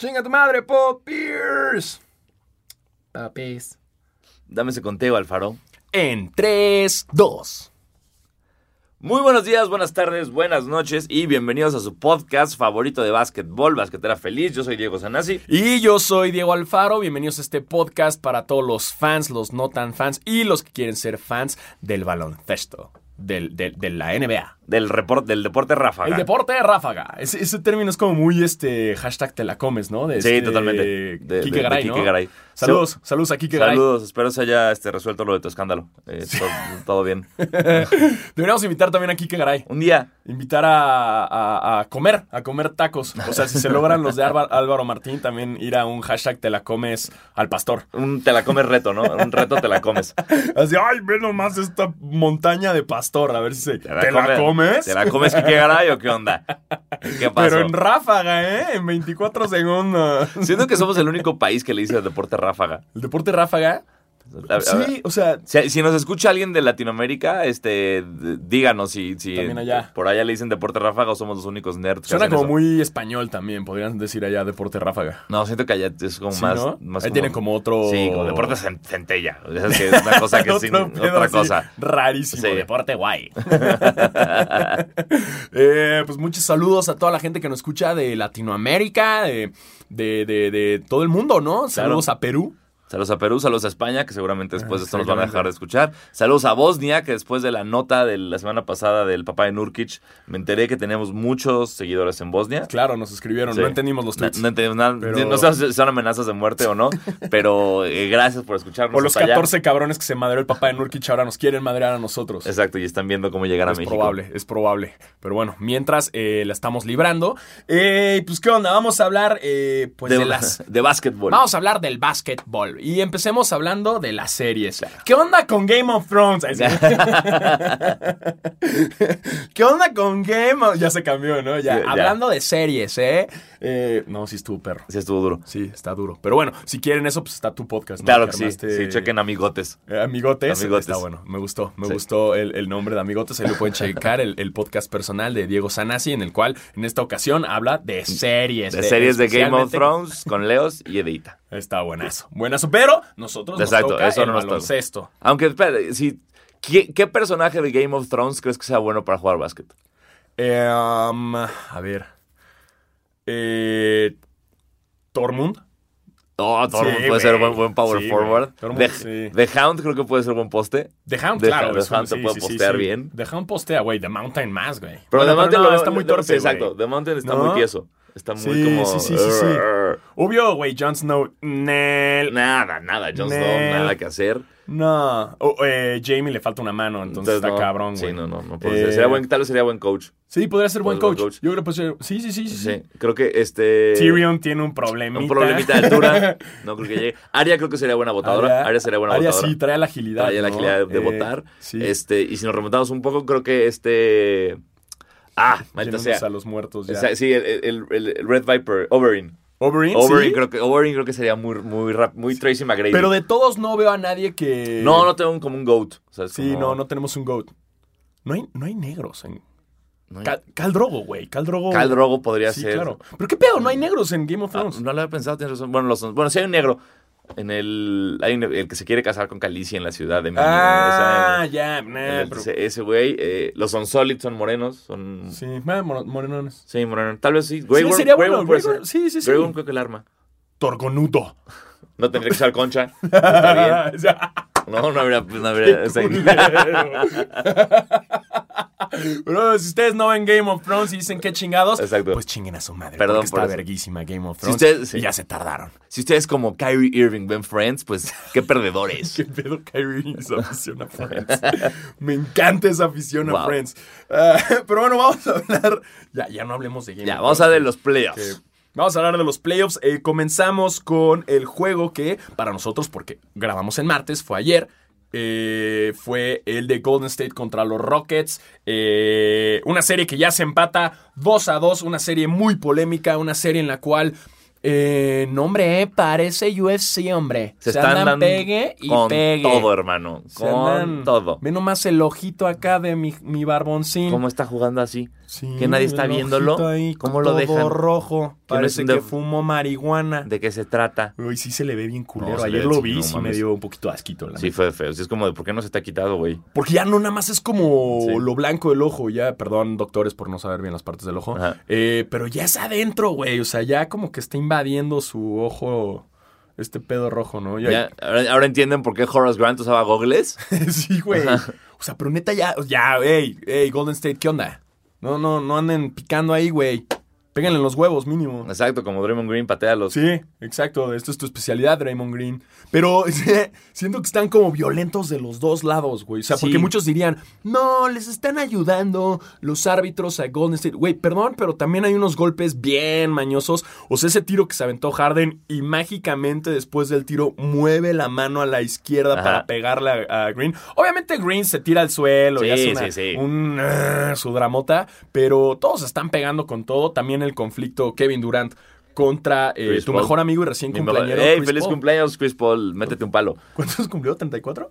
Chinga tu madre, Paul Pierce. Papis. Dame ese conteo, Alfaro. En 3, 2. Muy buenos días, buenas tardes, buenas noches y bienvenidos a su podcast favorito de básquetbol, Basquetera Feliz. Yo soy Diego Sanasi. Y yo soy Diego Alfaro. Bienvenidos a este podcast para todos los fans, los no tan fans y los que quieren ser fans del baloncesto, del, del- de la NBA. Del, report, del deporte ráfaga. El deporte de ráfaga. Ese, ese término es como muy este hashtag te la comes, ¿no? De Sí, este totalmente. De- de- de Garay, Quique ¿no? Garay. Saludos, saludos a Quique Garay. Saludos, espero se haya este, resuelto lo de tu escándalo. Eh, todo, todo bien. Deberíamos invitar también a Quique Garay. Un día, Invitar a, a- a comer, a comer tacos. O sea, si se logran los de Álvaro, Álvaro Martín, también ir a un hashtag te la comes al pastor. un te la comes reto, ¿no? Un reto te la comes. Así, ay, ve nomás esta montaña de pastor, a ver si se... ¿Te la, come- comes? ¿Te la comes Quique Garay o qué onda? ¿Qué pasó? Pero en ráfaga, ¿eh? En 24 segundos. Siento que somos el único país que le dice deporte ráfaga. El deporte ráfaga. A- a- Sí, o sea, Si, si nos escucha alguien de Latinoamérica, este, díganos si, si También allá. por allá le dicen deporte ráfaga o somos los únicos nerds. suena como eso. muy español también, podrían decir allá deporte ráfaga. No, siento que allá es como Sí, más. ¿no? más Ahí tienen como otro- Sí, como deporte cen- centella. Es, que es una cosa que sin otra cosa. Rarísimo. Sí. Deporte guay. Eh, pues muchos saludos a toda la gente que nos escucha de Latinoamérica, de, de, de- de todo el mundo, ¿no? Saludos a Perú. Saludos a Perú, saludos a España, que seguramente después de esto nos van a dejar de escuchar. Saludos a Bosnia, que después de la nota de la semana pasada del papá de Nurkic, me enteré que tenemos muchos seguidores en Bosnia. Claro, nos escribieron, Sí. no entendimos los tweets. no entendimos nada. Pero- No sé si son amenazas de muerte o no, pero eh, gracias por escucharnos. o los hasta allá. 14 cabrones que se madreó el papá de Nurkic ahora nos quieren madrear a nosotros. Exacto, y están viendo cómo llegar a Es México. probable, es probable. Pero bueno, mientras eh, la estamos librando. Eh, pues, ¿qué onda? Vamos a hablar, eh, pues, de, de las... de básquetbol. Vamos a hablar del básquetbol. Y empecemos hablando de las series. ¿Qué onda con Game of Thrones? ¿Qué onda con Game of... Ya se cambió, ¿no? Ya. Sí, ya. Hablando de series, ¿eh? Eh, No, sí estuvo perro. Sí, estuvo duro. Sí, está duro. Pero bueno, si quieren eso, pues está tu podcast. ¿no? Claro que sí. armaste- Sí, chequen amigotes. eh, Amigotes, Amigotes. está bueno, me gustó, me Sí. gustó el, el nombre de Amigotes, ahí lo pueden checar, el, el podcast personal de Diego Sanasi, en el cual en esta ocasión habla de series. De series de Game of Thrones con Leos y Edita. Está buenazo, buenazo, pero nosotros Exacto, nos toca eso el no nos toca. baloncesto. Aunque, espera, si, ¿qué, qué personaje de Game of Thrones crees que sea bueno para jugar básquet? Eh, um, a ver, eh, Tormund. Oh, Tormund Sí, puede ser buen, buen power Sí, forward. Tormund, The, sí. The Hound creo que puede ser buen poste. The Hound, The- claro. The un- Hound te puede postear bien. The Hound postea, güey. The Mountain más, güey. Pero Bueno, The Mountain no, lo- está muy torpe, exacto. The Mountain está ¿No? muy tieso. Está muy Sí, como... sí, sí, sí, sí. Obvio, güey, Jon Snow, Nel. Nada, nada. Jon Snow, nada que hacer. No. Eh, Jamie le falta una mano, entonces, está no, cabrón, güey. Sí, no, no. no puede ser. Eh, Sería buen, tal vez sería buen coach. Sí, podría ser buen coach. Yo creo que puede ser. Sí, sí, sí, sí. sí. Creo que este... Tyrion tiene un problemita. Un problemita de altura. No creo que llegue. Aria creo que sería buena votadora. Aria, sería buena Arya votadora. sí, trae la agilidad. Trae la agilidad de Eh, votar. Sí. Este, y si nos remontamos un poco, creo que este. Ah, maldita Yéndonos sea. a los muertos ya. O sea, sí, el, el- Red Viper, Oberyn. Oberyn, Oberyn, sí. creo que, Oberyn creo que sería muy, muy, rap- muy Tracy McGrady. Pero de todos no veo a nadie que. No, no tengo un, como un GOAT. O sea, Sí, como- no, no tenemos un GOAT. No hay, no hay negros en. no hay- Cal, Khal Drogo, güey. Khal Drogo. Khal Drogo podría Sí, ser. claro. Pero qué pedo, no hay negros en Game of Ah, Thrones. no lo había pensado, tienes razón. Bueno, los, bueno, sí hay un negro. En el. Hay un- el que se quiere casar con Calicia en la ciudad de Ah, Esa- ya, nah, pero- ese- güey. eh, los Unsolid son morenos. Son. Sí, ah, mor- morenones. Sí, moreno. Tal vez sí. Grey Sí, Worm- sería Grey bueno. Worm Grey Sí, sí, sí. Grey Worm creo que el arma. Torgonudo. No tendría que usar concha. Está bien. No, no habría. No habría o sea, Bro, si ustedes no ven Game of Thrones y dicen qué chingados, Exacto. pues chinguen a su madre. Perdón porque por está eso. verguísima Game of Si Thrones. ustedes- sí. Y ya se tardaron. si ustedes como Kyrie Irving ven Friends, pues qué perdedores. ¿Qué pedo Kyrie y su afición a Friends? Me encanta esa afición a. Friends. Ah, pero bueno, vamos a hablar. Ya, ya no hablemos de Game ya, of vamos a Thrones. ver los playoffs. que- Vamos a hablar de los playoffs. Eh, comenzamos con el juego que para nosotros, porque grabamos en martes, fue ayer. eh, fue el de Golden State contra los Rockets. Eh, una serie que ya se empata 2 a 2. Una serie muy polémica. Una serie en la cual Eh, no, hombre, parece UFC, hombre. Se, están andan dando pegue y con pegue. todo, hermano. Se Con andan- todo. Ve nomás el ojito acá de mi, mi barboncín. ¿Cómo está jugando así? Sí, que nadie está viéndolo. ahí, ¿Cómo lo dejan? rojo. Parece que fumó marihuana. ¿De qué se trata? Uy, sí se le ve bien culero. No, Ayer lo vi, sí me dio un poquito asquito. La Sí, neta. fue feo. Sí, es como de, ¿por qué no se te ha quitado, güey? Porque ya no nada más es como Sí. lo blanco del ojo. Ya, perdón, doctores, por no saber bien las partes del ojo. Eh, pero ya es adentro, güey. O sea, ya como que está invadiendo su ojo este pedo rojo, ¿no? Ya- Ya, ahora, ahora entienden por qué Horace Grant usaba gogles. sí, güey. O sea, pero neta ya, ya, hey, hey, Golden State, ¿qué onda? No, no, no anden picando ahí, güey. Péganle en los huevos, mínimo. Exacto, como Draymond Green patea los... Sí, exacto. Esto es tu especialidad, Draymond Green. Pero siento que están como violentos de los dos lados, güey. O sea, porque muchos dirían, no, les están ayudando los árbitros a Golden State. Güey, perdón, pero también hay unos golpes bien mañosos. O sea, ese tiro que se aventó Harden y mágicamente después del tiro mueve la mano a la izquierda Ajá. para pegarle a, a Green. Obviamente Green se tira al suelo y Sí, hace una- sí, sí. un ah, su dramota, pero todos están pegando con todo. También el conflicto Kevin Durant contra eh, tu Paul. mejor amigo y recién Mi cumpleañero. ¡Ey, feliz Paul. cumpleaños, Chris Paul! Métete un palo. ¿Cuántos cumplió? ¿34?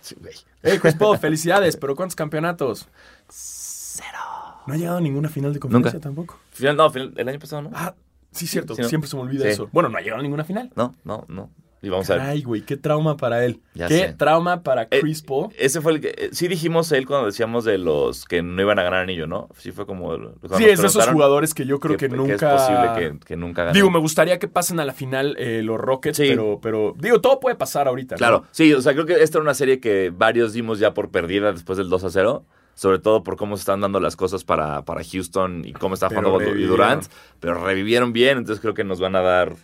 Sí, güey. Hey, Chris Paul, felicidades, pero ¿cuántos campeonatos? Cero. No ha llegado a ninguna final de conferencia Nunca. tampoco. Final, no, final- el año pasado, ¿no? Ah, sí, cierto. Sí, ¿no? Siempre se me olvida Sí. eso. Bueno, no ha llegado a ninguna final. No, no, no. Y vamos a ver. Ay, güey, qué trauma para él. Ya qué sé. trauma para Eh, Chris Paul. Ese fue el que... eh, Sí dijimos él cuando decíamos de los que no iban a ganar anillo, ¿no? Sí fue como... Sí, es de esos jugadores que yo creo que, nunca. es posible que, que nunca ganen. Digo, me gustaría que pasen a la final eh, los Rockets, Sí. pero, pero, digo, todo puede pasar ahorita. ¿no? Claro, sí, o sea, creo que esta era una serie que varios dimos ya por perdida después del 2 a 0. Sobre todo por cómo se están dando las cosas para, para Houston y cómo está jugando y. Durant. Pero revivieron bien, entonces creo que nos van a dar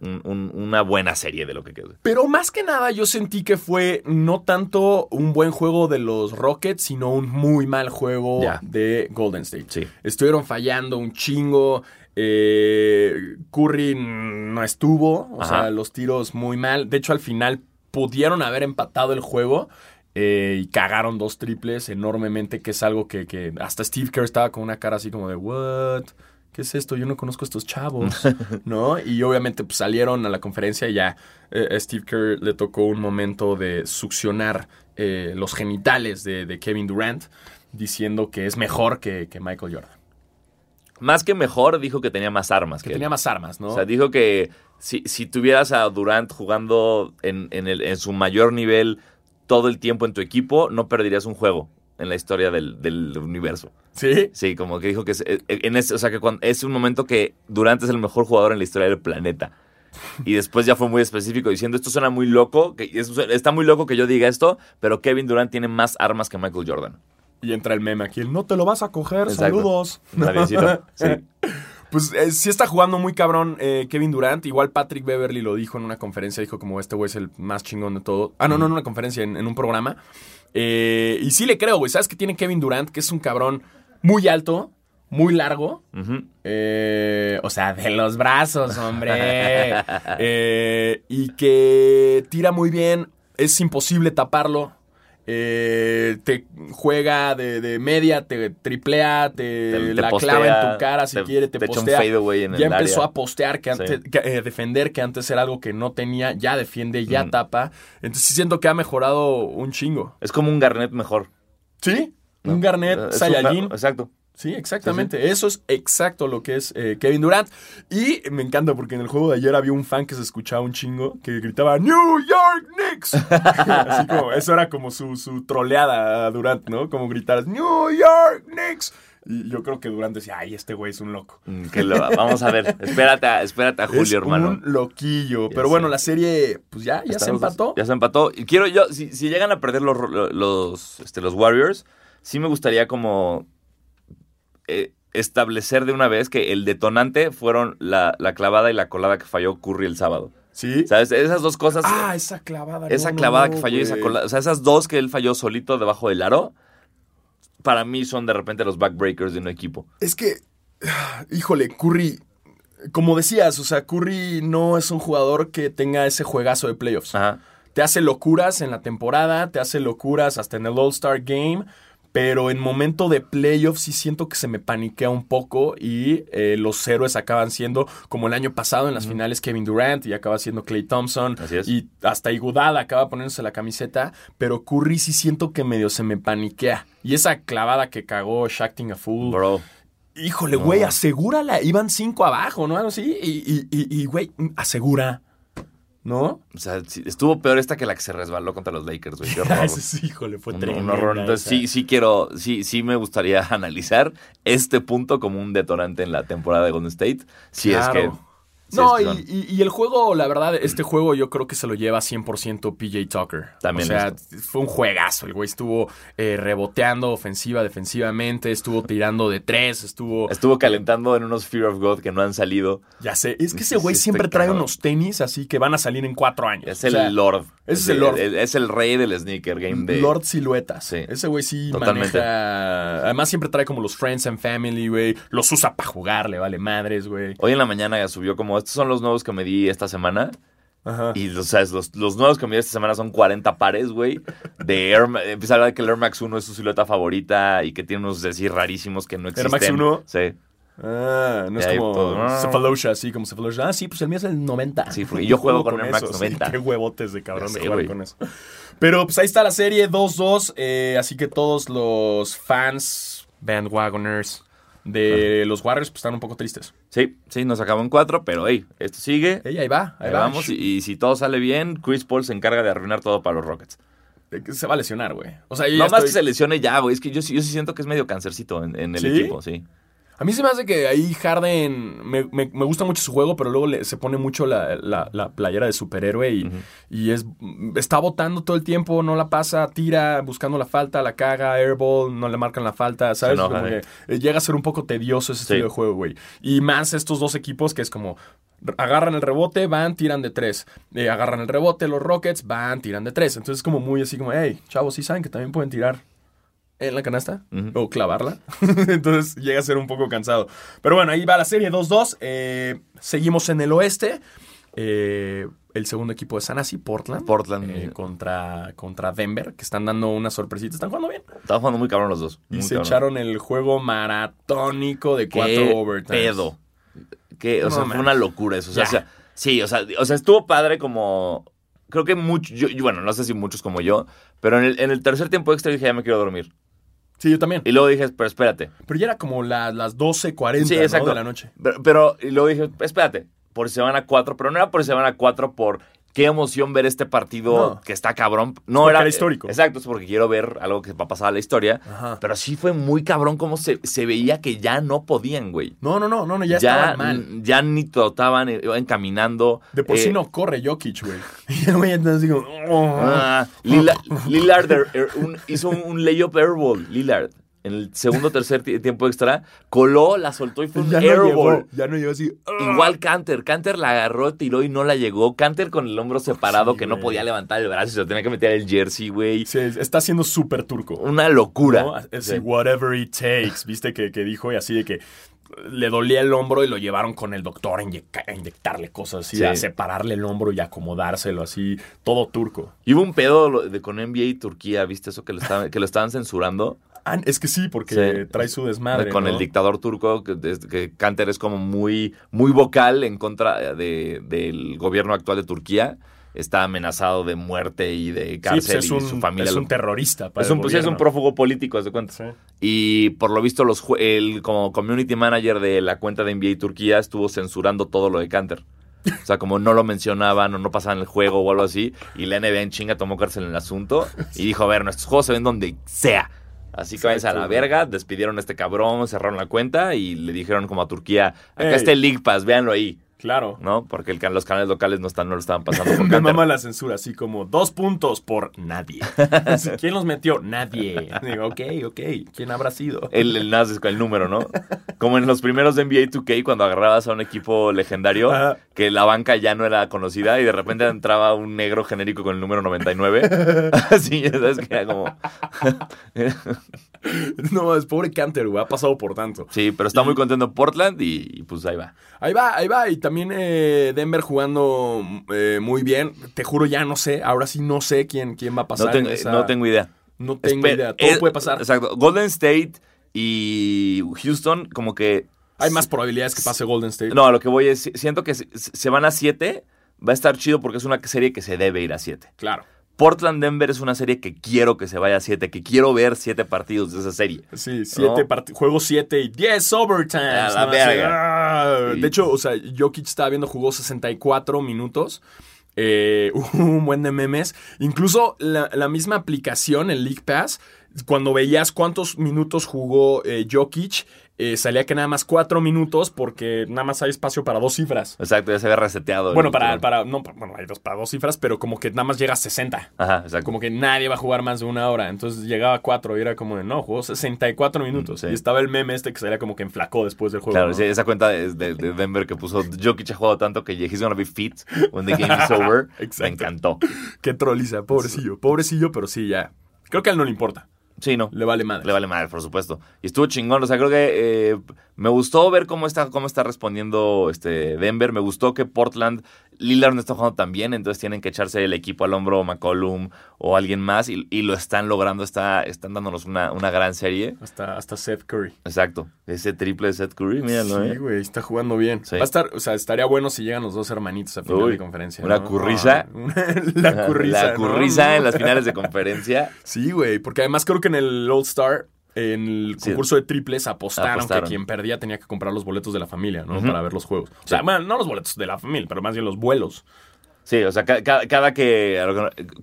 un- un- una buena serie de lo que quede. Pero más que nada yo sentí que fue no tanto un buen juego de los Rockets, sino un muy mal juego de Golden State. Sí. Estuvieron fallando un chingo. eh, Curry no estuvo. O Ajá. sea, los tiros muy mal. De hecho, al final pudieron haber empatado el juego. eh, y cagaron dos triples enormemente, que es algo que, que hasta Steve Kerr estaba con una cara así como de, ¿what? ¿Qué es esto? Yo no conozco a estos chavos, ¿no? Y obviamente pues, salieron a la conferencia y ya eh, a Steve Kerr le tocó un momento de succionar eh, los genitales de, de Kevin Durant, diciendo que es mejor que, que Michael Jordan. Más que mejor, dijo que tenía más armas. Que que él. tenía más armas, ¿no? O sea, dijo que si, si tuvieras a Durant jugando en, en el- en su mayor nivel todo el tiempo en tu equipo, no perderías un juego en la historia del, del universo. sí. Sí, como que dijo que es, eh, en ese, o sea, que cuando- es un momento que Durant es el mejor jugador en la historia del planeta. Y después ya fue muy específico diciendo, esto suena muy loco, que es- está muy loco que yo diga esto, pero Kevin Durant tiene más armas que Michael Jordan. Y entra el meme aquí, el no te lo vas a coger, Exacto. saludos. Sí. Pues eh, sí está jugando muy cabrón eh, Kevin Durant. Igual Patrick Beverly lo dijo en una conferencia. Dijo como este güey es el más chingón de todo. Ah, no, no en una conferencia, en, en un programa. Eh, y sí le creo, güey. ¿Sabes qué tiene Kevin Durant? Que es un cabrón muy alto, muy largo. Eh, o sea, de los brazos, hombre. Eh, y que tira muy bien. Es imposible taparlo. Eh, te juega de, de media, te triplea, te, Te- te la postea, clava en tu cara si te- quiere, te, postea. en ya el empezó área. a postear, que antes, Sí. que, eh, defender, que antes era algo que no tenía. Ya defiende, ya Mm. tapa. Entonces sí siento que ha mejorado un chingo. Es como un Garnett mejor. ¿Sí? ¿no? Un un- Saiyajin. Exacto. Sí, exactamente. Eso es exacto lo que es eh, Kevin Durant. Y me encanta porque en el juego de ayer había un fan que se escuchaba un chingo que gritaba New York Knicks. Así como, eso era como su, su troleada a Durant, ¿no? Como gritar New York Knicks. Y yo creo que Durant decía, ay, este güey es un loco. Mm, que lo- vamos a ver. Espérate, a- espérate a Julio, es hermano. un loquillo. Ya Pero bueno, la serie, pues ya, ya se empató. Ya se empató. Y quiero yo, si, si llegan a perder los, los, este, los Warriors, sí me gustaría como eh, establecer de una vez que el detonante fueron la, la clavada y la colada que falló Curry el sábado. Sí. ¿Sabes? Esas dos cosas. Ah, esa clavada. esa no, clavada no, que falló y esa colada. O sea, esas dos que él falló solito debajo del aro, para mí son de repente los backbreakers de un equipo. Es que, híjole, Curry, como decías, o sea, Curry no es un jugador que tenga ese juegazo de playoffs. Ajá. Te hace locuras en la temporada, te hace locuras hasta en el All-Star Game, pero en momento de playoffs sí siento que se me paniquea un poco y eh, los héroes acaban siendo, como el año pasado en las finales, Kevin Durant y acaba siendo Clay Thompson. Así es. Y hasta Iguodala acaba poniéndose la camiseta, pero Curry sí siento que medio se me paniquea. Y esa clavada que cagó Shacking a Fool. Bro. Híjole, No. güey, asegúrala. Iban cinco abajo, ¿no? Así. Y, y, y, güey, asegura. ¿No? O sea, estuvo peor esta que la que se resbaló contra los Lakers, güey. Qué horror. Ese sí, híjole, fue tremendo. un horror. Entonces, sí, sí quiero, sí, sí me gustaría analizar este punto como un detonante en la temporada de Golden State. Si es que. No, es y, el juego, la verdad, este juego yo creo que se lo lleva 100% PJ Tucker. También O sea, fue un juegazo. El güey estuvo eh, reboteando ofensiva, defensivamente, estuvo tirando de tres, estuvo... Estuvo calentando en unos Fear of God que no han salido. Ya sé, es que ese güey siempre trae unos tenis así que van a salir en cuatro años. Es O el sea, Lord. ese es el Lord. Es el rey del sneaker game de. Lord Siluetas. Sí. Ese güey sí Totalmente. maneja. Además, siempre trae como los Friends and Family, güey. Los usa para jugar, le vale madres, güey. Hoy en la mañana ya subió como, estos son los nuevos que me di esta semana. Ajá. Y o sea, los, los nuevos que me di esta semana son 40 pares, güey. De Air, empieza a hablar de que el Air Max 1 es su silueta favorita y que tiene unos así rarísimos que no existen. Max 1? Sí. Ah, no Y es como todo. Cephalosha, así como Cephalosha. Ah, sí, pues el mío es el 90. Sí, porque yo juego con Air Max eso, 90. Sí, qué huevotes de cabrón Ya de sé, jugar güey. con eso. Pero pues ahí está la serie 2-2. eh, así que todos los fans, bandwagoners de los Warriors, pues están un poco tristes. Sí, sí, nos acabó en 4, pero hey, esto sigue. Ey, ahí va, ahí, Ahí va. vamos. Y, y si todo sale bien, Chris Paul se encarga de arruinar todo para los Rockets. Se va a lesionar, güey. O sea, yo No más que se lesione ya, güey. Es que yo, sí- yo sí siento que es medio cancercito en, en el ¿Sí? equipo, sí. A mí se me hace que ahí Harden me, me- me gusta mucho su juego, pero luego le- se pone mucho la, la- la playera de superhéroe y, y es está botando todo el tiempo, no la pasa, tira, buscando la falta, la caga, airball, no le marcan la falta, ¿sabes? enoja, Como eh. que, eh, llega a ser un poco tedioso ese Sí. estilo de juego, güey. Y más estos dos equipos que es como agarran el rebote, van, tiran de tres. Eh, agarran el rebote, los Rockets, van, tiran de tres. Entonces es como muy así como, hey, chavos, sí saben que también pueden tirar en la canasta o clavarla. Entonces llega a ser un poco cansado. Pero bueno, ahí va la serie 2-2. Eh, seguimos en el oeste. Eh, el segundo equipo de Sanasi, Portland. Portland. eh, contra, contra Denver, que están dando una sorpresita. Están jugando bien. Estaban jugando muy cabrón los dos. Y se cabrón. echaron el juego maratónico de Qué cuatro overtimes. pedo. Que, o No, sea, man. fue una locura eso. O sea, Ya. o sea, sí, o sea, o sea, estuvo padre como. Creo que muchos, bueno, no sé si muchos como yo, pero en el, en el tercer tiempo extra dije, ya me quiero dormir. Sí, yo también. Y luego dije, pero espérate. Pero ya era como la- las 12.40 Sí, ¿no? de la noche. Pero, pero- y luego dije, espérate, por si se van a cuatro, pero no era por si se van a cuatro por qué emoción ver este partido No. que está cabrón. No porque era, era histórico. Exacto, es porque quiero ver algo que va a pasar a la historia. Ajá. Pero sí fue muy cabrón como se, se veía que ya no podían, güey. No, no, no, no, no, ya, Ya, estaban mal. ya ni trotaban, iban caminando. De por sí Eh, no corre Jokic, güey. Y el güey entonces digo, oh. Ah, Lillard er- er- un- hizo un, un layup airball, Lillard. En el segundo tercer ti- tiempo extra, coló, la soltó y fue un ya no airball. llegó, ya no llegó así. Igual Canter, Canter la agarró, tiró y no la llegó. Canter con el hombro separado Sí, que no podía levantar el brazo y se lo tenía que meter el jersey, güey. Sí, está siendo súper turco. Una locura. ¿no? Así, Sí. whatever it takes. Viste que, que dijo y así de que le dolía el hombro y lo llevaron con el doctor a, inyecta- a inyectarle cosas así, Sí. a separarle el hombro y acomodárselo así, todo turco. Y hubo un pedo de, con NBA y Turquía, ¿viste eso? Que lo estaban, que lo estaban censurando. Ah, es que sí, porque Sí. trae su desmadre. con ¿no? el dictador turco, que, que Canter es como muy, muy vocal en contra de- del gobierno actual de Turquía. Está amenazado de muerte y de Sí, pues cárcel es y su familia. es un terrorista. para es un, pues, es un prófugo político, haz de cuenta. Sí. Y por lo visto, los, el como community manager de la cuenta de NBA Turquía estuvo censurando todo lo de Canter. O sea, como no lo mencionaban o no pasaban el juego o algo así. Y la NBA en chinga tomó cárcel en el asunto y dijo, a ver, nuestros juegos se ven donde sea. Así que váyanse a la verga, despidieron a este cabrón, cerraron la cuenta y le dijeron como a Turquía, acá Ey. está el League Pass, véanlo ahí. Claro. ¿No? Porque el los canales locales no, están, no lo estaban pasando por Me mama la censura, así como dos puntos por nadie. ¿Quién los metió? Nadie. Digo, ok, ok. ¿Quién habrá sido? El, el Nas con el número, ¿no? Como en los primeros de NBA 2K, cuando agarrabas a un equipo legendario, Ajá. que la banca ya no era conocida y de repente entraba un negro genérico con el número 99. Así, ya sabes que era como. No, es pobre Canter, güey. Ha pasado por tanto. Sí, pero está muy contento en Portland y, y pues ahí va. Ahí va, ahí va. Y también eh, Denver jugando eh, muy bien. Te juro, ya no sé. Ahora sí no sé quién, quién va a pasar. No, tengo- en esa- no tengo idea. No tengo Espe- idea. Todo es- puede pasar. Exacto. Golden State y Houston, como que. Hay más probabilidades que pase Golden State. No, a lo que voy es. Siento que se, se van a 7. Va a estar chido porque es una serie que se debe ir a 7. Claro. Portland-Denver es una serie que quiero que se vaya a 7, que quiero ver 7 partidos de esa serie. Sí, siete ¿No? part- juegos 7 y 10 overtimes. A la ¿no? verga. Así, ah. De hecho, o sea, Jokic estaba viendo, jugó 64 minutos. Eh, un buen de memes. Incluso la, la misma aplicación, el League Pass, cuando veías cuántos minutos jugó eh, Jokic, eh, salía que nada más 4 minutos porque nada más hay espacio para dos cifras. Exacto, ya se había reseteado. Bueno, para, para, no, bueno, hay dos, para dos cifras, pero como que nada más llega a 60. Ajá, exacto. Como que nadie va a jugar más de una hora. Entonces llegaba a 4 y era como de, no, jugó 64 minutos. Sí. Y estaba el meme este que salía como que enflacó después del juego. Claro, ¿no? sí, esa cuenta de, de- de Denver que puso Jokic ha jugado tanto que he's gonna be fit when the game is over. Exacto. Me encantó. Qué troliza, pobrecillo. Pobrecillo, pero sí, ya. Creo que a él no le importa. Sí, no. Le vale madre. Le vale madre, por supuesto. Y estuvo chingón. O sea, creo que eh, me gustó ver cómo está, cómo está respondiendo este Denver. Me gustó que Portland, Lillard no está jugando tan bien, entonces tienen que echarse el equipo al hombro, McCollum o alguien más, y, y lo están logrando. Está, están dándonos una, una gran serie. Hasta, hasta Seth Curry. Exacto. Ese triple de Seth Curry, míralo, sí, ¿eh? güey, está jugando bien. Sí. Va a estar, o sea, estaría bueno si llegan los dos hermanitos a final Uy, de conferencia. una ¿no? curriza. Ah, la curriza. La ¿no? curriza en las finales de conferencia. Sí, güey, porque además creo que en el All Star, en el Sí. concurso de triples, apostaron, Apostaron. que quien perdía tenía que comprar los boletos de la familia, ¿no? Para ver los juegos. O sea, Sí. bueno, no los boletos de la familia, pero más bien los vuelos. Sí, o sea, ca- ca- cada, que,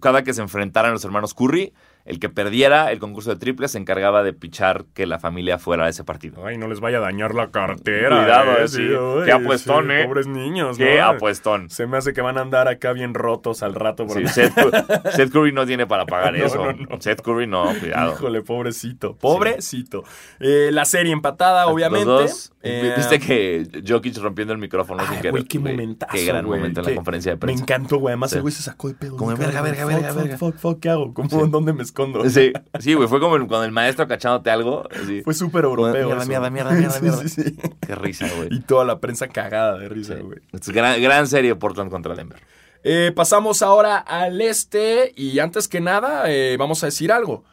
cada que se enfrentaran los hermanos Curry, el que perdiera el concurso de triples se encargaba de pichar que la familia fuera a ese partido. Ay, no les vaya a dañar la cartera. Cuidado, eh, eh, sí. Qué apuestón, eh. Pobres niños, ¡Qué ¿no? apuestón! Se me hace que van a andar acá bien rotos al rato. Sí, Seth, Cu- Seth Curry no tiene para pagar No, eso. no. Seth Curry no, cuidado. Híjole, pobrecito. Pobrecito. Eh, la serie empatada, obviamente. Los dos, Eh, Viste que Jokic rompiendo el micrófono sin Ay, querer. güey, qué momentazo, Qué gran güey, momento en la conferencia de Me prensa. encantó, güey. Además, Sí. el güey se sacó de pedo. Como, verga, verga, verga, verga. Fuck, fuck, ¿qué hago? ¿Cómo, ¿Dónde me escondo? Sí, sí, güey, fue como el- cuando el maestro cachándote algo. así. Fue súper europeo. Mierda, mierda, mierda, mierda, mierda. sí, sí. Qué risa, güey. Y toda la prensa cagada de risa, güey. Gran, gran serie Portland contra Denver. Eh, pasamos ahora al este y antes que nada eh, vamos a decir algo.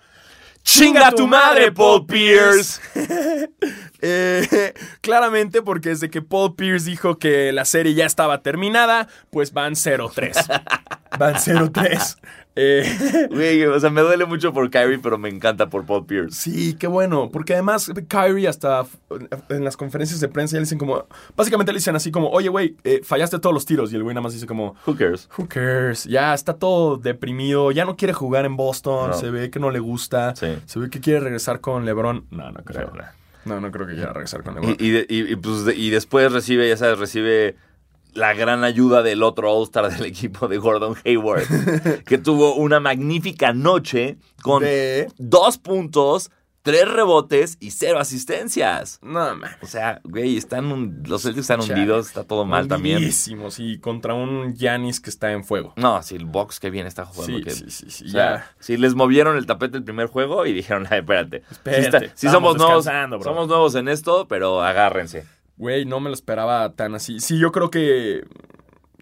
¡Chinga tu madre, Paul Pierce! Eh, claramente porque desde que Paul Pierce dijo que la serie ya estaba terminada, pues van 0-3. Van 0-3. Eh, Güey, o sea, me duele mucho por Kyrie, pero me encanta por Paul Pierce. sí, qué bueno. Porque además Kyrie hasta en las conferencias de prensa ya le dicen como... Básicamente le dicen así como, oye, güey, eh, fallaste todos los tiros. Y el güey nada más dice como... Who cares? Who cares? Ya está todo deprimido, ya no quiere jugar en Boston, No. se ve que no le gusta, Sí. se ve que quiere regresar con LeBron. No, no creo. No, no. Creo que quiera regresar con LeBron. Y, y de- y- y, pues, y después recibe, ya sabes, recibe la gran ayuda del otro All-Star del equipo de Gordon Hayward, que tuvo una magnífica noche con De- dos puntos, tres rebotes y cero asistencias. No, man. O sea, güey, están un- los Celtics están Chale. hundidos, está todo mal también. Y contra un Giannis que está en fuego. No, si el box que bien está jugando. Sí, que- sí, sí, sí, o sea, ya. si les movieron el tapete el primer juego y dijeron, ay, espérate. Espérate, sí, está- sí somos nuevos, bro. somos nuevos en esto, pero agárrense. Güey, no me lo esperaba tan así. Sí, yo creo que...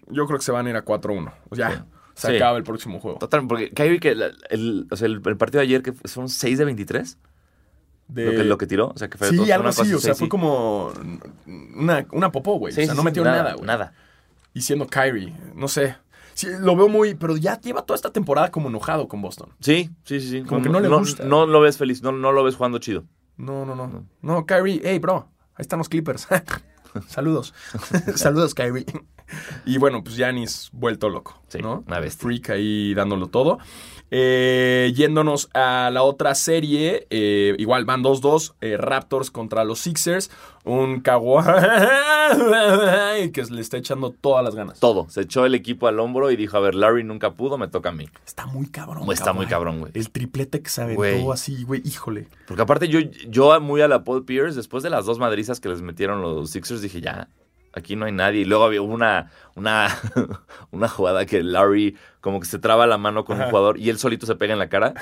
Yo creo que se van a ir a 4-1. O sea, Sí. se Sí. acaba el próximo juego. Total, porque Kyrie, que el, o sea, el, el partido de ayer que son 6 de 23, De... lo, que, lo que tiró. O sea, que fue Sí, dos- algo así. O sea, fue sí. como una, una popó, güey. O sea, no metió nada, güey. Nada. Y siendo Kyrie, no sé. Sí, lo veo muy... Pero ya lleva toda esta temporada como enojado con Boston. Sí, sí, sí. sí. Como que no le gusta. No lo ves feliz, no, no lo ves jugando chido. No, no, no. No, Kyrie, hey, bro, ahí están los Clippers. Saludos. Saludos, Kyrie. Y bueno, pues Giannis vuelto loco, Sí, ¿no? una bestia. Freak ahí dándolo todo. Eh, yéndonos a la otra serie, eh, igual van 2-2, eh, Raptors contra los Sixers. Un Kawhi que le está echando todas las ganas. Todo. Se echó el equipo al hombro y dijo, a ver, Larry nunca pudo, me toca a mí. Está muy cabrón. Está muy cabrón, güey. El triplete que se aventó Güey. así, güey, híjole. Porque aparte yo, yo muy a la Paul Pierce, después de las dos madrizas que les metieron los Sixers, dije, ya, aquí no hay nadie. Y luego había una, una, una jugada que Larry como que se traba la mano con un jugador y él solito se pega en la cara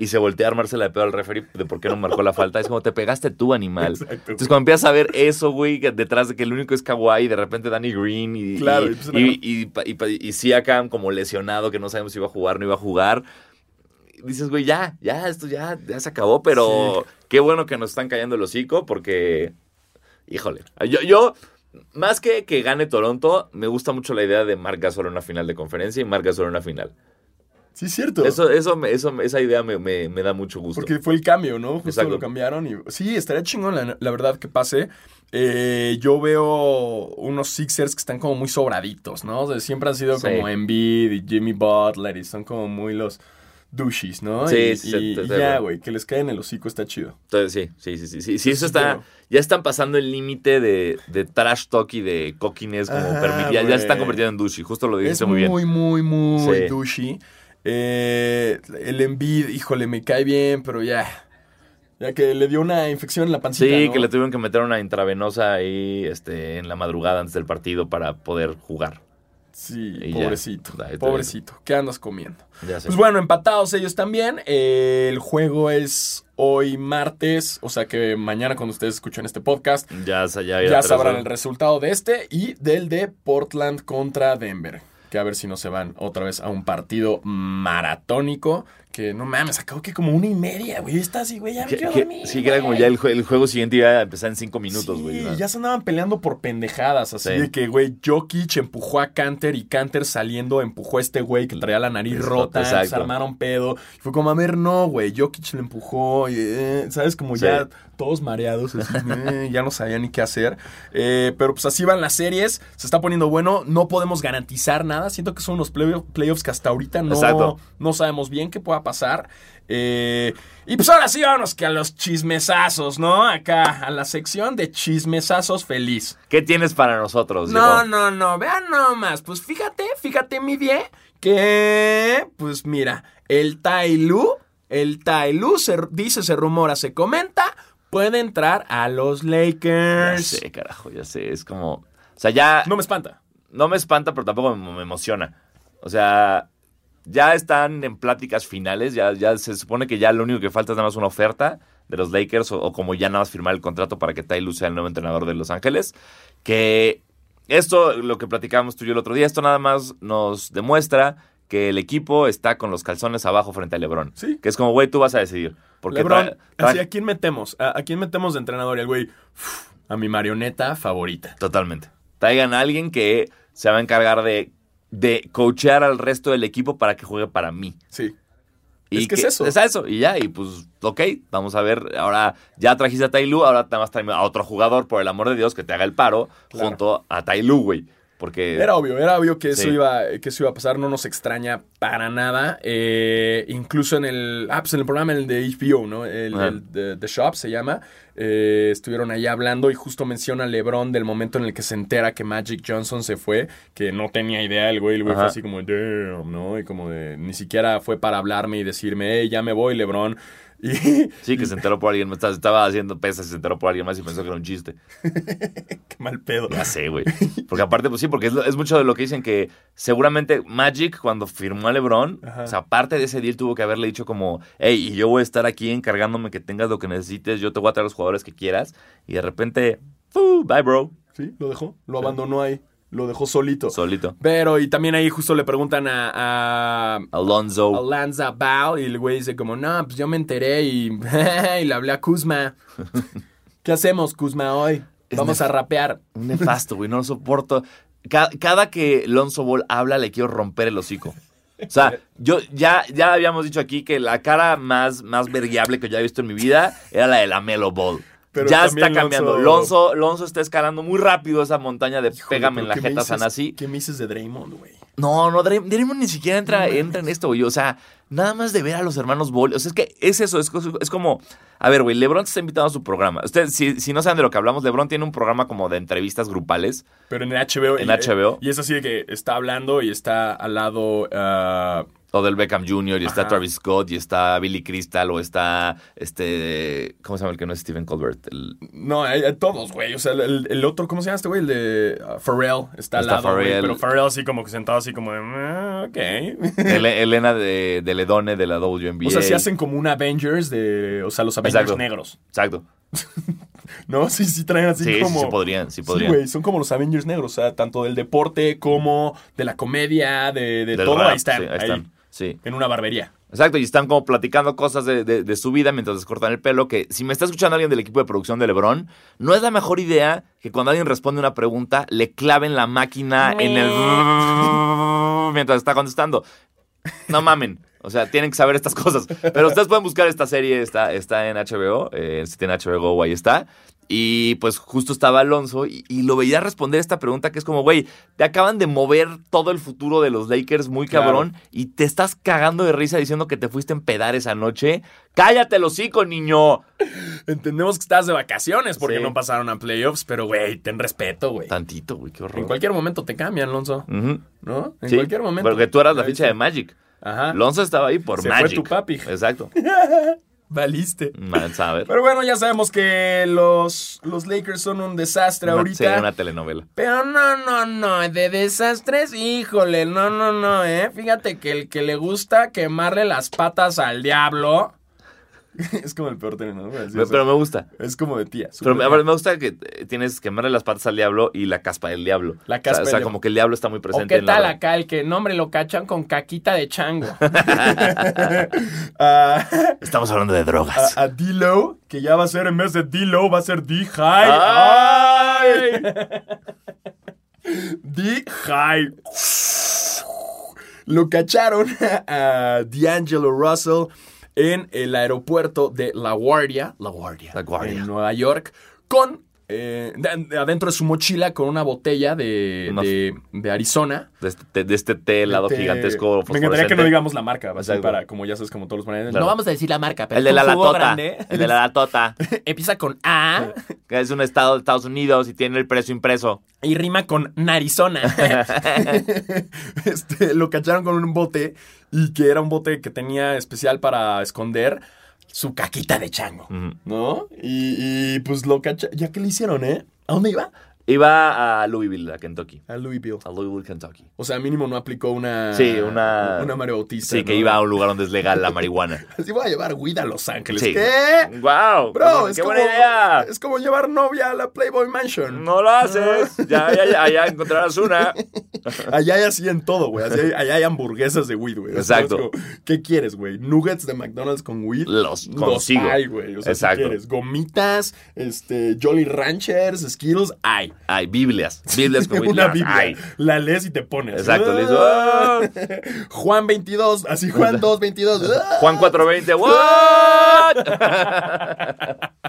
y se voltea a armársela de pedo al referee de por qué no marcó la falta. Es como, te pegaste tú, animal. Exacto. Entonces cuando empiezas a ver eso, güey, detrás de que el único es Kawhi y de repente Danny Green y, Claro, y, Siakam como lesionado, que no sabemos si iba a jugar, no iba a jugar dices, güey, ya, ya, esto ya, ya se acabó, pero qué bueno que nos están callando el hocico porque, híjole, yo, yo, más que que gane Toronto, me gusta mucho la idea de Marc Gasol en una final de conferencia y Marc Gasol en una final. Sí, es cierto. Eso, eso, eso, esa idea me, me- me da mucho gusto. Porque fue el cambio, ¿no? Justo Exacto. lo cambiaron y sí, estaría chingón la, la verdad que pase. Eh, yo veo unos Sixers que están como muy sobraditos, ¿no? O sea, siempre han sido Sí. como Embiid y Jimmy Butler y son como muy los douchies, ¿no? Sí, y, ya, güey, que les cae en el hocico está chido. Entonces, sí, sí, sí, sí, sí. Sí, eso está. pero- Ya están pasando el límite de, de trash talk y de coquines como permitida. Ya, ya se están convirtiendo en douchey. Justo lo dijiste muy muy, bien. muy, muy, Sí. douchey. Eh, el Embiid, híjole, me cae bien, pero ya. Ya que le dio una infección en la pancita. Sí, ¿no? que le tuvieron que meter una intravenosa ahí este, en la madrugada antes del partido para poder jugar. Sí, Y pobrecito. Pobrecito. ¿Qué andas comiendo? Pues bueno, empatados ellos también. Eh, el juego es hoy martes, o sea que mañana cuando ustedes escuchen este podcast ya, ya, ya ya sabrán el resultado de este y del de Portland contra Denver. Que a ver si no se van otra vez a un partido maratónico. Que no mames, acabó que como una y media, güey. Está así, güey, ya me quiero dormir, sí, que era como ya el, jue- el juego siguiente iba a empezar en cinco minutos, Sí, güey. ¿no? ya se andaban peleando por pendejadas, así Sí. de que, güey, Jokic empujó a Canter y Canter saliendo empujó a este güey que traía la nariz Exacto, rota, exacto. se armaron pedo. Y fue como, a ver, no, güey, Jokic le empujó, y, eh, ¿sabes? Como Sí. ya todos mareados, así, eh, ya no sabían ni qué hacer. Eh, pero pues así van las series, se está poniendo bueno, no podemos garantizar nada, siento que son unos play- playoffs que hasta ahorita no, Exacto. no sabemos bien qué pueda pasar. Eh, y pues ahora sí, vámonos que a los chismesazos, ¿no? Acá, a la sección de chismesazos feliz. ¿Qué tienes para nosotros? No, Diego? no, no, vean nomás. Pues fíjate, fíjate, mi bien, que, pues mira, el Tailu, el Tailu se dice, se rumora, se comenta, puede entrar a los Ya Lakers. sé, carajo, ya sé. Es como. O sea, ya. No me espanta. no me espanta, pero tampoco me, emociona. O sea, ya están en pláticas finales, ya, ya se supone que ya lo único que falta es nada más una oferta de los Lakers o, o como ya nada más firmar el contrato para que Ty Lue sea el nuevo entrenador de Los Ángeles. Que esto, lo que platicábamos tú y yo el otro día, esto nada más nos demuestra que el equipo está con los calzones abajo frente a LeBron. Sí. Que es como, güey, tú vas a decidir. Porque Lebron, así, ¿a quién metemos? ¿A, a quién metemos de entrenador? Y el güey, a mi marioneta favorita. Totalmente. Traigan a alguien que se va a encargar de, de coachear al resto del equipo para que juegue para mí. Sí. Y Es que es eso. Es eso. Y ya, y pues, ok, vamos a ver. Ahora ya trajiste a Tailu, ahora nada más tráeme a otro jugador, por el amor de Dios, que te haga el paro Claro. junto a Tailu, güey. Porque. Era obvio, era obvio que eso, iba, que eso iba a pasar, no nos extraña para nada. Eh, incluso en el, ah, pues en el programa el de HBO, ¿no? El, Ajá. el de The Shop se llama. eh, estuvieron ahí hablando y justo menciona a LeBron del momento en el que se entera que Magic Johnson se fue, que no tenía idea el güey, el güey fue así como, damn, ¿no? Y como de, ni siquiera fue para hablarme y decirme, hey, ya me voy, LeBron. Y, Sí, que se enteró por alguien más. Estaba- haciendo pesas y se enteró por alguien más y pensó que era un chiste. qué mal pedo. Ya sé, güey. Porque aparte, pues sí, porque es, mucho de lo que dicen que seguramente Magic, cuando firmó a LeBron, Ajá. o sea, aparte de ese deal, tuvo que haberle dicho como, hey, y yo voy a estar aquí encargándome que tengas lo que necesites, yo te voy a traer los jugadores que quieras. Y de repente, bye, bro. Sí, lo dejó, lo abandonó ahí, lo dejó solito. Solito. Pero, y también ahí justo le preguntan a, a, Alonso. a Lanza Ball y el güey dice como, no, pues yo me enteré y, y le hablé a Kuzma. ¿Qué hacemos, Kuzma, hoy? Es Vamos a rapear. Un nefasto, güey, no lo soporto. Ca- Cada, que Lonzo Ball habla, le quiero romper el hocico. O sea, yo ya, ya habíamos dicho aquí que la cara más, más vergueable que yo he visto en mi vida era la de la Melo Ball. Pero ya está cambiando. Lonzo- Lonzo, Lonzo está escalando muy rápido esa montaña de Híjole, pégame en la ¿qué me jeta dices- Sanasi. ¿Qué me dices de Draymond, güey? No, no, Dray- Draymond ni siquiera entra, entra en esto, güey. O sea, nada más de ver a los hermanos Ball. O sea, es que es eso, es, es como. A ver, güey, LeBron te está invitado a su programa. Ustedes, si, si no saben de lo que hablamos, LeBron tiene un programa como de entrevistas grupales. Pero en HBO. En y- HBO. Y es así de que está hablando y está al lado... ah, O del Beckham Jr., y está. Travis Scott, y está Billy Crystal, o está este. ¿Cómo se llama el que no es Stephen Colbert? El- no, hay todos, güey. O sea, el, el otro, ¿cómo se llama este güey? El de ah, Pharrell. Está al Está lado, güey. Pero Pharrell así como que sentado así como de, "Ah, ok. El- Elena de, de Ledone de la WNBA. O sea, si hacen como un Avengers de... O sea, los Avengers Exacto. negros. Exacto. ¿No? Sí, sí traen así Sí, sí, como... sí podrían, sí Sí, podrían. güey, son como los Avengers negros, o sea, tanto del deporte como de la comedia, de, de todo, rap, ahí están, sí, ahí, están. Sí. en una barbería. Exacto, y están como platicando cosas de, de- de su vida mientras les cortan el pelo, que si me está escuchando alguien del equipo de producción de LeBron, no es la mejor idea que cuando alguien responde una pregunta le claven la máquina en el... mientras está contestando. No mamen. O sea, tienen que saber estas cosas. Pero ustedes pueden buscar esta serie, está, está en HBO. Eh, si tienen HBO Go, ahí está. Y pues justo estaba Alonso y, y lo veía responder esta pregunta que es como, güey, te acaban de mover todo el futuro de los Lakers muy Claro. cabrón y te estás cagando de risa diciendo que te fuiste a empedar esa noche. ¡Cállate el hocico, niño! Entendemos que estás de vacaciones porque Sí. no pasaron a playoffs, pero güey, ten respeto, güey. Tantito, güey, qué horror. En cualquier momento te cambian, Alonso. ¿No? En Sí, cualquier momento. Porque tú eras la ficha de. Magic. Ajá. Lonzo estaba ahí por Se fue Magic. tu papi. Exacto. Valiste. Man, saber. Pero bueno, ya sabemos que los, los Lakers son un desastre Una- ahorita. sí, una telenovela. Pero no, no, no, de desastres, híjole, no, no, no, eh. Fíjate que el que le gusta quemarle las patas al diablo. es como el peor término, ¿no? Pero, o me gusta. es como de tía. Pero tía. me gusta que eh, tienes que quemarle las patas al diablo y la caspa del diablo. La caspa o sea, o sea, diablo. como que el diablo está muy ¿O presente qué en la tal acá el que nombre lo cachan con caquita de chango? Ah, Estamos hablando de drogas. a, a D-Lo, que ya va a ser en vez de D-Lo, va a ser D-High. ¡Ay! D-High. Lo cacharon a D'Angelo Russell en el aeropuerto de La Guardia, La Guardia, La Guardia. en Nueva York, con eh, de- de- adentro de su mochila con una botella de, Una- de- de Arizona. De este, de este té helado Té- gigantesco. Me encantaría que no digamos la marca, así Exacto. para, como ya sabes, como todos los. Claro. No vamos a decir la marca, pero El de la latota. grande. El de la latota. Empieza con A Que es un estado de Estados Unidos y tiene el precio impreso. y rima con Narizona. este, lo cacharon con un bote y que era un bote que tenía especial para esconder su caquita de chango. ¿No? Y, y, pues lo cacharon. ¿Ya qué le hicieron, eh? ¿A dónde iba? Iba a Louisville, a Kentucky. A Louisville. A Louisville, Kentucky. O sea, mínimo no aplicó una. Sí, una- Una Mario Bautista. Sí, que ¿no? iba a un lugar donde es legal la marihuana. Así voy a llevar weed a Los Ángeles. Sí. ¿Qué? ¡Wow! Bro, ¡Qué es como, buena idea! es como llevar novia a la Playboy Mansion. No lo haces. Ya, ya, ya, ya encontrarás una. Allá hay así en todo, güey. Allá hay hamburguesas de weed, güey. Exacto. como, ¿Qué quieres, güey? ¿Nuggets de McDonald's con weed? Los consigo. hay, güey. O sea, Exacto. si quieres. Gomitas, este, Jolly Ranchers, Skittles, hay. Hay Biblias. Biblias con Una. Biblia. Hay. La lees y te pones. Exacto. le hizo, Ah. ¡ah! Juan 22, así Juan 2, 22. ah. Juan 420. ¿What?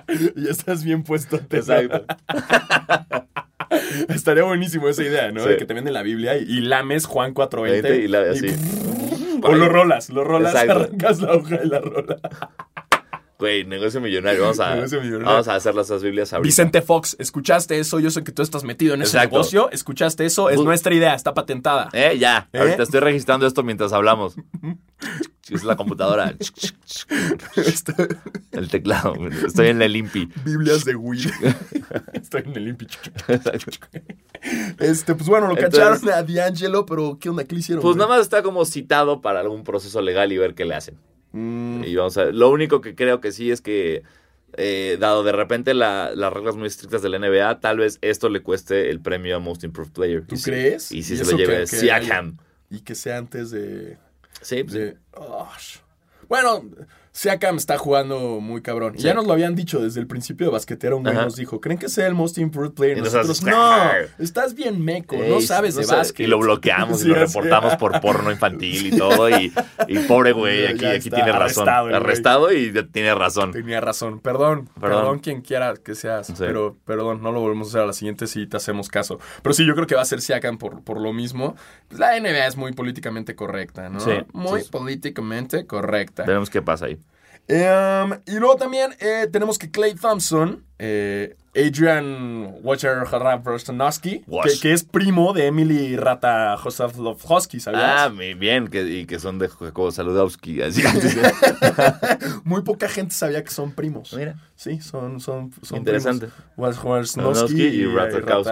Y ya estás bien puesto. Exacto. Estaría buenísimo esa idea, ¿no? Sí. De que te venden la Biblia y, y lames Juan 420. Y la así. O lo rolas, lo rolas, Exacto. arrancas la hoja y la rola. Güey, negocio millonario. Vamos a, Negocio millonario. vamos a hacer las esas Biblias ahorita. Vicente Fox, ¿escuchaste eso? Yo sé que tú estás metido en ese Exacto. negocio. ¿Escuchaste eso? Es Bu- nuestra idea, está patentada. Eh, ya. ¿Eh? Ahorita estoy registrando esto mientras hablamos. Es la computadora. Este, El teclado. Estoy en el IMPI. Biblias de weed. Estoy en el Impi. Este, pues bueno, lo Entonces- cacharon a D'Angelo, pero ¿qué onda? ¿Qué le hicieron? Pues güey? nada más está como citado para algún proceso legal y ver qué le hacen. Mm, Y vamos a ver. Lo único que creo que sí es que, eh, dado de repente la- las reglas muy estrictas de la NBA, tal vez esto le cueste el premio a Most Improved Player. ¿Tú Y sí- crees? Y si ¿Y se lo lleve Siakam. y que sea antes de... Sí, pues, de-. Bueno, Siakam está jugando muy cabrón. Sí. Ya nos lo habían dicho desde el principio de basquetero. Un güey nos dijo, ¿creen que sea el most improved player? Y Nosotros, nosotros, no, estás bien meco, Ey, no sabes de básquet. Y lo bloqueamos Sí, y lo reportamos por porno infantil y todo. Y, y pobre güey, aquí, tiene razón. arrestado. Arrestado y tiene razón. Tenía razón. Perdón, perdón, Perdón. quien quiera que seas. Sí. Pero perdón, no lo volvemos a hacer a la siguiente si te hacemos caso. Pero sí, yo creo que va a ser Siakam por, por lo mismo. Pues la NBA es muy políticamente correcta, ¿no? Sí, Muy políticamente correcta. Veremos qué pasa ahí. Em, y luego también eh, tenemos que Clay Thompson, eh, Adrian Wojciechowski, Wash. que, que es primo de Emily Rata Joseflovsky, ¿sabías? Ah, muy bien. Que, y que son de Jacobo Saludowski. Así. Muy poca gente sabía que son primos. Mira. Sí, son, son, son Interesante. primos. Y y Ratajkowski.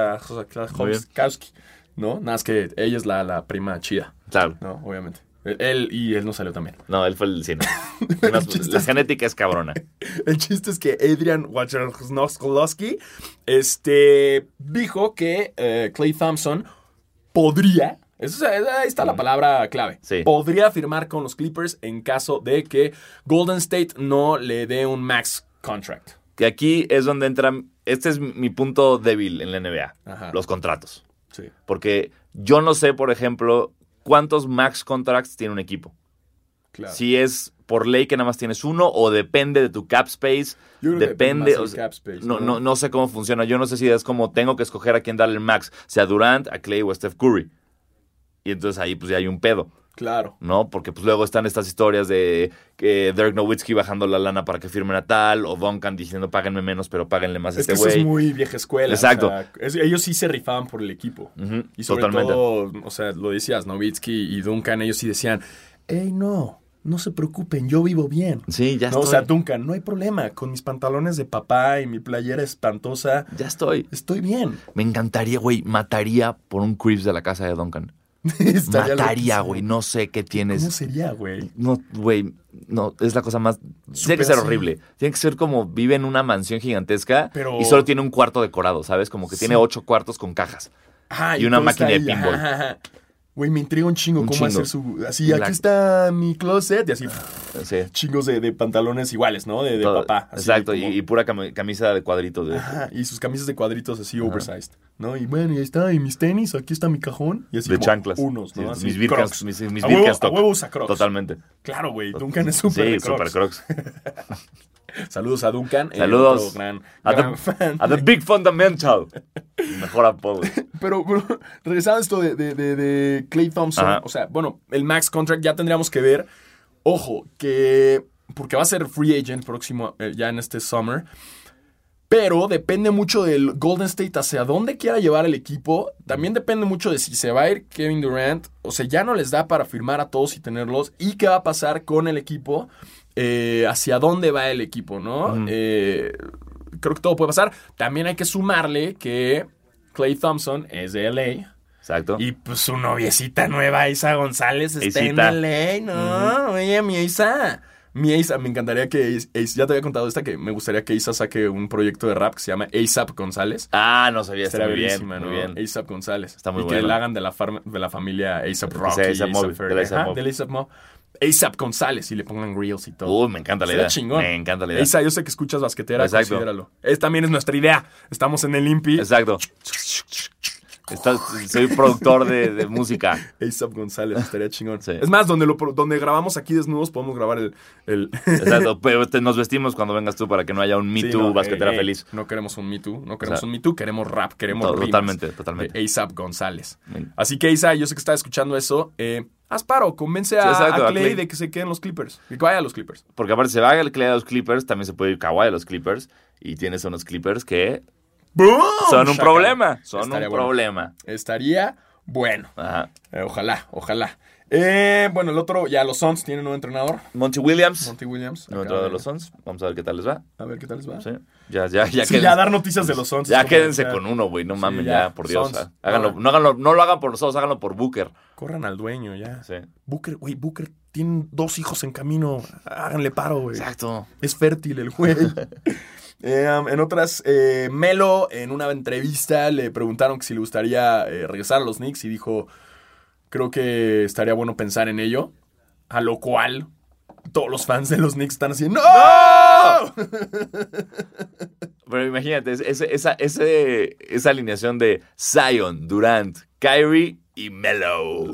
Ratajkowski, ¿no? Nada más que ella es la, la prima chida, Claro. ¿no? Obviamente. Él, y él no salió también. No, él fue el cine. La genética es cabrona. El chiste es que Adrian Wojciechowski este, dijo que eh, Clay Thompson podría, eso es- ahí está la palabra clave, Sí. podría firmar con los Clippers en caso de que Golden State no le dé un max contract. Que aquí es donde entra. Este es mi punto débil en la NBA. Ajá. Los contratos. Sí. Porque yo no sé, por ejemplo, cuántos max contracts tiene un equipo. Claro. Si es por ley que nada más tienes uno o depende de tu cap space. Yo creo que depende. o sea, cap space, no, ¿no? no, no sé cómo funciona. Yo no sé si es como tengo que escoger a quién darle el max, sea Durant, a Clay o a Steph Curry. Y entonces ahí pues ya hay un pedo, Claro. ¿no? Porque pues luego están estas historias de que Dirk Nowitzki bajando la lana para que firmen a tal, o Duncan diciendo páguenme menos, pero páguenle más a Es que este eso es güey. muy vieja escuela. Exacto. o sea, es- ellos sí se rifaban por el equipo. Y sobre Totalmente. todo, o sea, lo decías, Novitsky y Duncan, ellos sí decían, hey, no, no se preocupen, yo vivo bien. Sí, ya No, o estoy. sea, Duncan, no hay problema, con mis pantalones de papá y mi playera espantosa, ya estoy. estoy bien. Me encantaría, güey, mataría por un Crips de la casa de Duncan. Mataría, güey, no sé qué ¿Cómo tienes. sería, güey? No, güey, no, es la cosa más... Tiene que ser horrible. Tiene que ser como vive en una mansión gigantesca Pero- y solo tiene un cuarto decorado, ¿sabes? Como que tiene ocho cuartos con cajas. Ah, Y una máquina de pinball. ajá, ajá. Güey, me intriga un chingo Un cómo chingo. hacer su... Así, La- aquí está mi closet y así, Sí. chingos de, de pantalones iguales, ¿no? De, papá. así Exacto, como- y, y pura cami- camisa de cuadritos. De, Ajá, y sus camisas de cuadritos así oversized, ¿no? Y bueno, y ahí está, y mis tenis, aquí está mi cajón. Y así de chanclas. unos, ¿no? Sí, Así, mis. Crocs. Mis, mis a huevo, Birkenstock. a huevo usa Crocs. Totalmente. Claro, güey, Duncan es súper Sí, Crocs. Crocs. Saludos a Duncan. Saludos gran, a, gran the, fan. a the Big Fundamental. Mejor apodo. Pero, pero, regresando a esto de, de, de, de Clay Thompson, Ajá. o sea, bueno, el max contract ya tendríamos que ver. Ojo, que. Porque va a ser free agent próximo, eh, ya en este summer. Pero depende mucho del Golden State hacia dónde quiera llevar el equipo. También depende mucho de si se va a ir Kevin Durant. O sea, ya no les da para firmar a todos y tenerlos. Y qué va a pasar con el equipo. eh, hacia dónde va el equipo, ¿no? Eh, creo que todo puede pasar. También hay que sumarle que Clay Thompson es de LA. Exacto. Y pues su noviecita nueva, Isa González, está Isita. en LA, ¿no? Oye, mi Isa. Mi Isa, me encantaría que Is- Is- ya te había contado esta, que me gustaría que Isa saque un proyecto de rap que se llama ASAP González. Ah, no sabía. Está muy bien. Muy ¿no? bien. ASAP González. Está muy y que bueno. la hagan de la, farm- de la familia ASAP Que Rocky, sea A$AP Mob, Ferg, Mob. ASAP González y le pongan reels y todo. Uy, me encanta la idea. chingón. Me encanta la idea. Isa, yo sé que escuchas basquetera, Exacto. considéralo. Es, también es nuestra idea. Estamos en el IMPI. Exacto. Estás- soy productor de, de música. ASAP González, estaría chingón. Sí. Es más, donde, lo, donde grabamos aquí desnudos, podemos grabar el... el... Exacto. Pero te- nos vestimos cuando vengas tú para que no haya un Me Sí, Too no, basquetera ey, ey, feliz. No queremos un Me Too, no queremos O sea, un Me Too, queremos rap, queremos to- totalmente, totalmente. de ASAP González. Bien. Así que, Isa, yo sé que estás escuchando eso. Eh, haz paro, convence a, Sí, exacto, a a Clay, de que se queden los Clippers. Que vaya a los Clippers. Porque aparte se va el Clay a los Clippers, también se puede ir Kawhi a los Clippers. Y tienes unos Clippers que ¡Boom! son un Shaka. problema. Son Estaría un bueno. problema. Estaría bueno. Ajá. Eh, ojalá, ojalá. Eh, bueno, el otro, ya los Suns tienen un entrenador, Monty Williams, Monty Williams. nuevo entrenador de los Suns. Vamos a ver qué tal les va. A ver qué tal les va. Sí. Ya, ya, ya, Sí, ya dar noticias de los Suns. ya quédense ya, con uno, güey. No Sí, mames, ya. ya, por Dios. Ah. Háganlo, no, háganlo, no lo hagan por nosotros, háganlo por Booker. Corran al dueño ya. Sí. Booker, güey, Booker tiene dos hijos en camino. Háganle paro, güey. Exacto. Es fértil el güey. Eh, um, en otras, eh, Melo en una entrevista le preguntaron que si le gustaría eh, regresar a los Knicks y dijo, creo que estaría bueno pensar en ello. A lo cual todos los fans de los Knicks están así, ¡No! Pero imagínate, es- ese- esa, ese, esa alineación de Zion, Durant, Kyrie y Melo.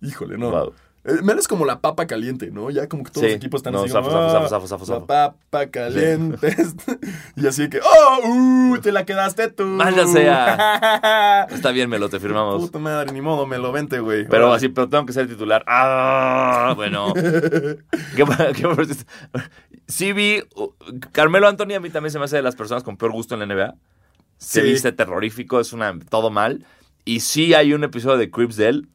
Híjole, no. Wow. Eh, Melo es como la papa caliente, ¿no? Ya como que todos Sí. los equipos están No, así como, zafo, "Ah, zafo, zafo, zafo, La zafo". papa caliente. y así que, ¡oh! Uh, ¡Te la quedaste tú! Maldita sea. Está bien, Melo, te firmamos. Puta madre, ni modo, me lo vente, güey. Pero así, pero tengo que ser titular. Ah, bueno. ¿Qué, qué, sí vi, uh, Carmelo Anthony a mí también se me hace de las personas con peor gusto en la NBA. Se Sí. viste terrorífico, es una todo mal. Y sí hay un episodio de Crips de él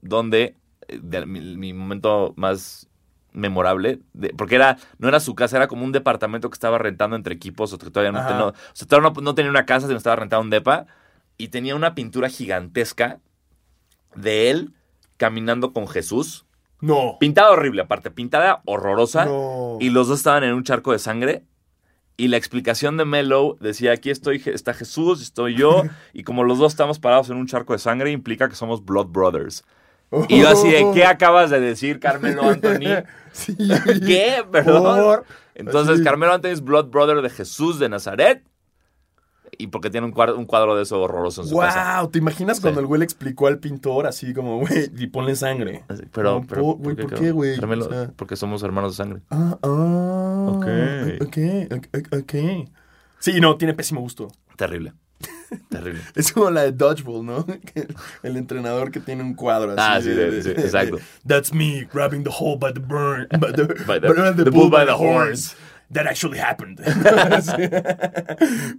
donde de- mi, mi momento más memorable, de- porque era no era su casa, era como un departamento que estaba rentando entre equipos, o que todavía no, ten- no- o sea, todavía no, no tenía una casa, sino estaba rentando un depa, y tenía una pintura gigantesca de él caminando con Jesús. No. Pintada horrible, aparte, pintada horrorosa. No. Y los dos estaban en un charco de sangre. Y la explicación de Melo decía, aquí estoy, está Jesús, estoy yo. y como los dos estamos parados en un charco de sangre, implica que somos Blood Brothers. Y yo así de, ¿qué acabas de decir, Carmelo Anthony? Sí. ¿Qué? Perdón. Por- Entonces, Así. Carmelo Anthony es Blood Brother de Jesús de Nazaret. y porque tiene un cuadro, un cuadro de eso horroroso en su casa. Wow, ¿te imaginas Sí. cuando el güey le explicó al pintor así como, güey, y ponle sangre? Así, Pero, No, pero po- güey, ¿por qué, güey? Tráemelo, O sea- porque somos hermanos de sangre. Ah, ah. Ok. Ok, ok, ok. Sí, no, tiene pésimo gusto. Terrible. Terrible. Es como la de Dodgeball, ¿no? El entrenador que tiene un cuadro así. Ah, sí, de- sí, exacto. That's me grabbing the hole by the burn. By the, By the- by the bull by the horns. That actually happened.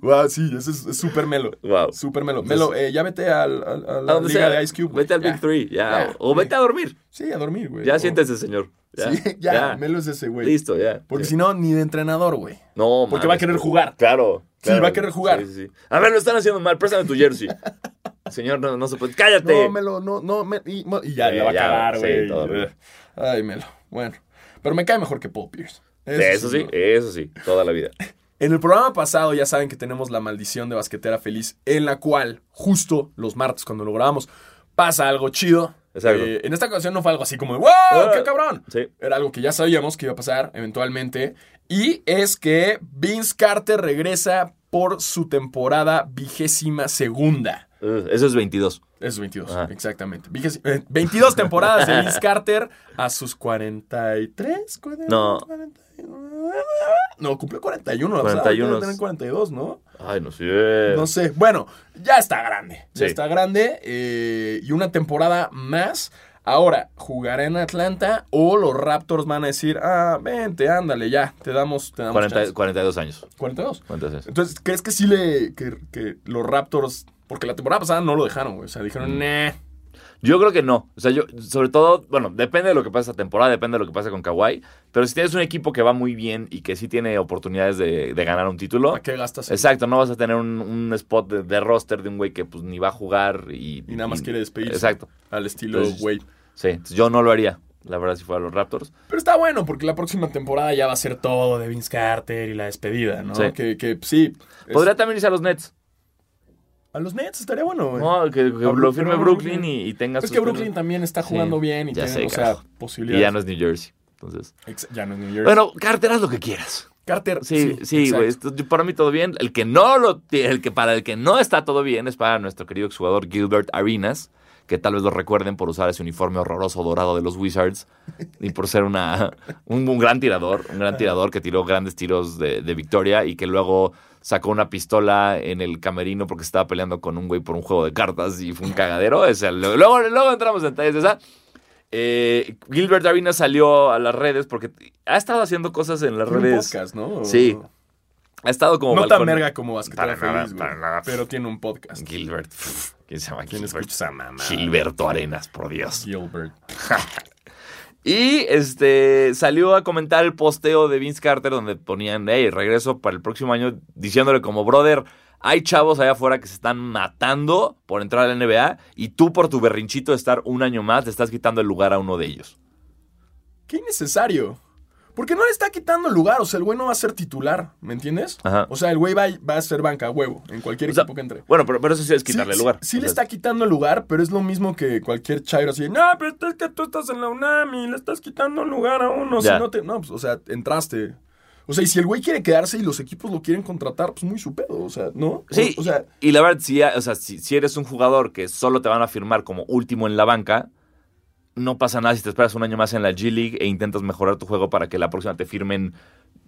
wow, sí, eso es súper melo. Wow. Súper melo. Melo, eh, ya vete al, al- a A la donde liga sea, de Ice Cube. Vete al Ya. Big Three, ya. Ya. O vete a dormir. Sí, a dormir, güey. Ya O- siéntese, señor. Ya, Sí, ya, Melo es ese, güey. Listo, ya. Porque si no, ni de entrenador, güey. No, Porque va a querer jugar. Claro. Sí, claro. va a querer jugar. Sí, sí, sí. A ver, lo están haciendo mal. Préstame tu jersey. Señor, no, no se puede. ¡Cállate! No, Melo, no, no, me- y, y ya, Sí, le va a cagar, sí, güey. Ay, Melo. Bueno, pero me cae mejor que Paul Pierce. Eso sí, ¿no? eso sí. Toda la vida. En el programa pasado ya saben que tenemos la maldición de basquetera feliz, en la cual, justo los martes cuando lo grabamos, pasa algo chido. Exacto. Eh, en esta ocasión no fue algo así como de ¡Wow! Ah. ¡Qué cabrón! Sí. Era algo que ya sabíamos que iba a pasar eventualmente. Y es que Vince Carter regresa por su temporada vigésima segunda. Uh, eso es 22. Es 22, Ajá. exactamente. Vigés- eh, 22 temporadas de Vince Carter a sus 43, 40, No. 41. No, cumplió 41. la pasada, 41. debe tener 42, ¿no? Ay, no sé. No sé. Bueno, ya está grande. Ya Sí. está grande. eh, y una temporada más. Ahora, ¿jugará en Atlanta o los Raptors van a decir, ah, vente, ándale, ya, te damos, te damos 40 chance"? 42 años. 42. 42. Entonces, ¿crees que sí le. que, que los Raptors. Porque la temporada pasada no lo dejaron, güey. O sea, dijeron, Mm. nah. Yo creo que no. O sea, yo, sobre todo, bueno, depende de lo que pasa esta temporada, depende de lo que pasa con Kawhi. Pero si tienes un equipo que va muy bien y que sí tiene oportunidades de, de ganar un título. ¿Para qué gastas? Exacto, no vas a tener un, un spot de, de roster de un güey que pues ni va a jugar y... Y nada más quiere despedirse. Exacto. Al estilo Entonces, Wade. Sí, yo no lo haría, la verdad, si fuera los Raptors. Pero está bueno, porque la próxima temporada ya va a ser todo de Vince Carter y la despedida, ¿no? Sí. Que, que sí. es- Podría también irse a los Nets. A los Nets estaría bueno, güey. No, que, lo firme Brooklyn Brooklyn- y, y tenga es sus que Brooklyn también está jugando Sí, bien y ya tiene, sé, o sea, posibilidades. Y ya no es New Jersey. Entonces. Ex- ya no es New Jersey. Bueno, Carter, haz lo que quieras. Carter, Sí, sí, güey. Para mí todo bien. El que no lo tiene- el que para el que no está todo bien es para nuestro querido exjugador Gilbert Arenas, que tal vez lo recuerden por usar ese uniforme horroroso dorado de los Wizards y por ser una, un, un gran tirador, un gran tirador que tiró grandes tiros de, de victoria y que luego sacó una pistola en el camerino porque estaba peleando con un güey por un juego de cartas y fue un cagadero. O sea, luego, luego entramos en detalles de esa. Eh, Gilbert Arenas salió a las redes porque ha estado haciendo cosas en las un redes. podcast, ¿no? Sí. Ha estado como No tan verga como Basquetera Para nada, Feliz, güey. Pero tiene un podcast. Gilbert. ¿Quién se llama ¿Quién Gilbert? escucha esa mamá? Gilberto Arenas, por Dios. Gilbert. Y este salió a comentar el posteo de Vince Carter donde ponían, hey, regreso para el próximo año, diciéndole como, brother, hay chavos allá afuera que se están matando por entrar a la NBA y tú por tu berrinchito de estar un año más, te estás quitando el lugar a uno de ellos. Qué innecesario. Porque no le está quitando lugar. O sea, el güey no va a ser titular. ¿Me entiendes? Ajá. O sea, el güey va, va a ser banca huevo en cualquier O sea, equipo que entre. Bueno, pero, pero eso sí es quitarle sí, lugar. Sí, le sea, está quitando el lugar, pero es lo mismo que cualquier chairo así. No, pero es que tú estás en la UNAM y le estás quitando lugar a uno. Si no te. No, pues, o sea, entraste. O sea, y si el güey quiere quedarse y los equipos lo quieren contratar, pues muy su pedo. O sea, ¿no? Sí, O, o sea, y la verdad, si, o sea, si, si eres un jugador que solo te van a firmar como último en la banca, no pasa nada si te esperas un año más en la G League e intentas mejorar tu juego para que la próxima te firmen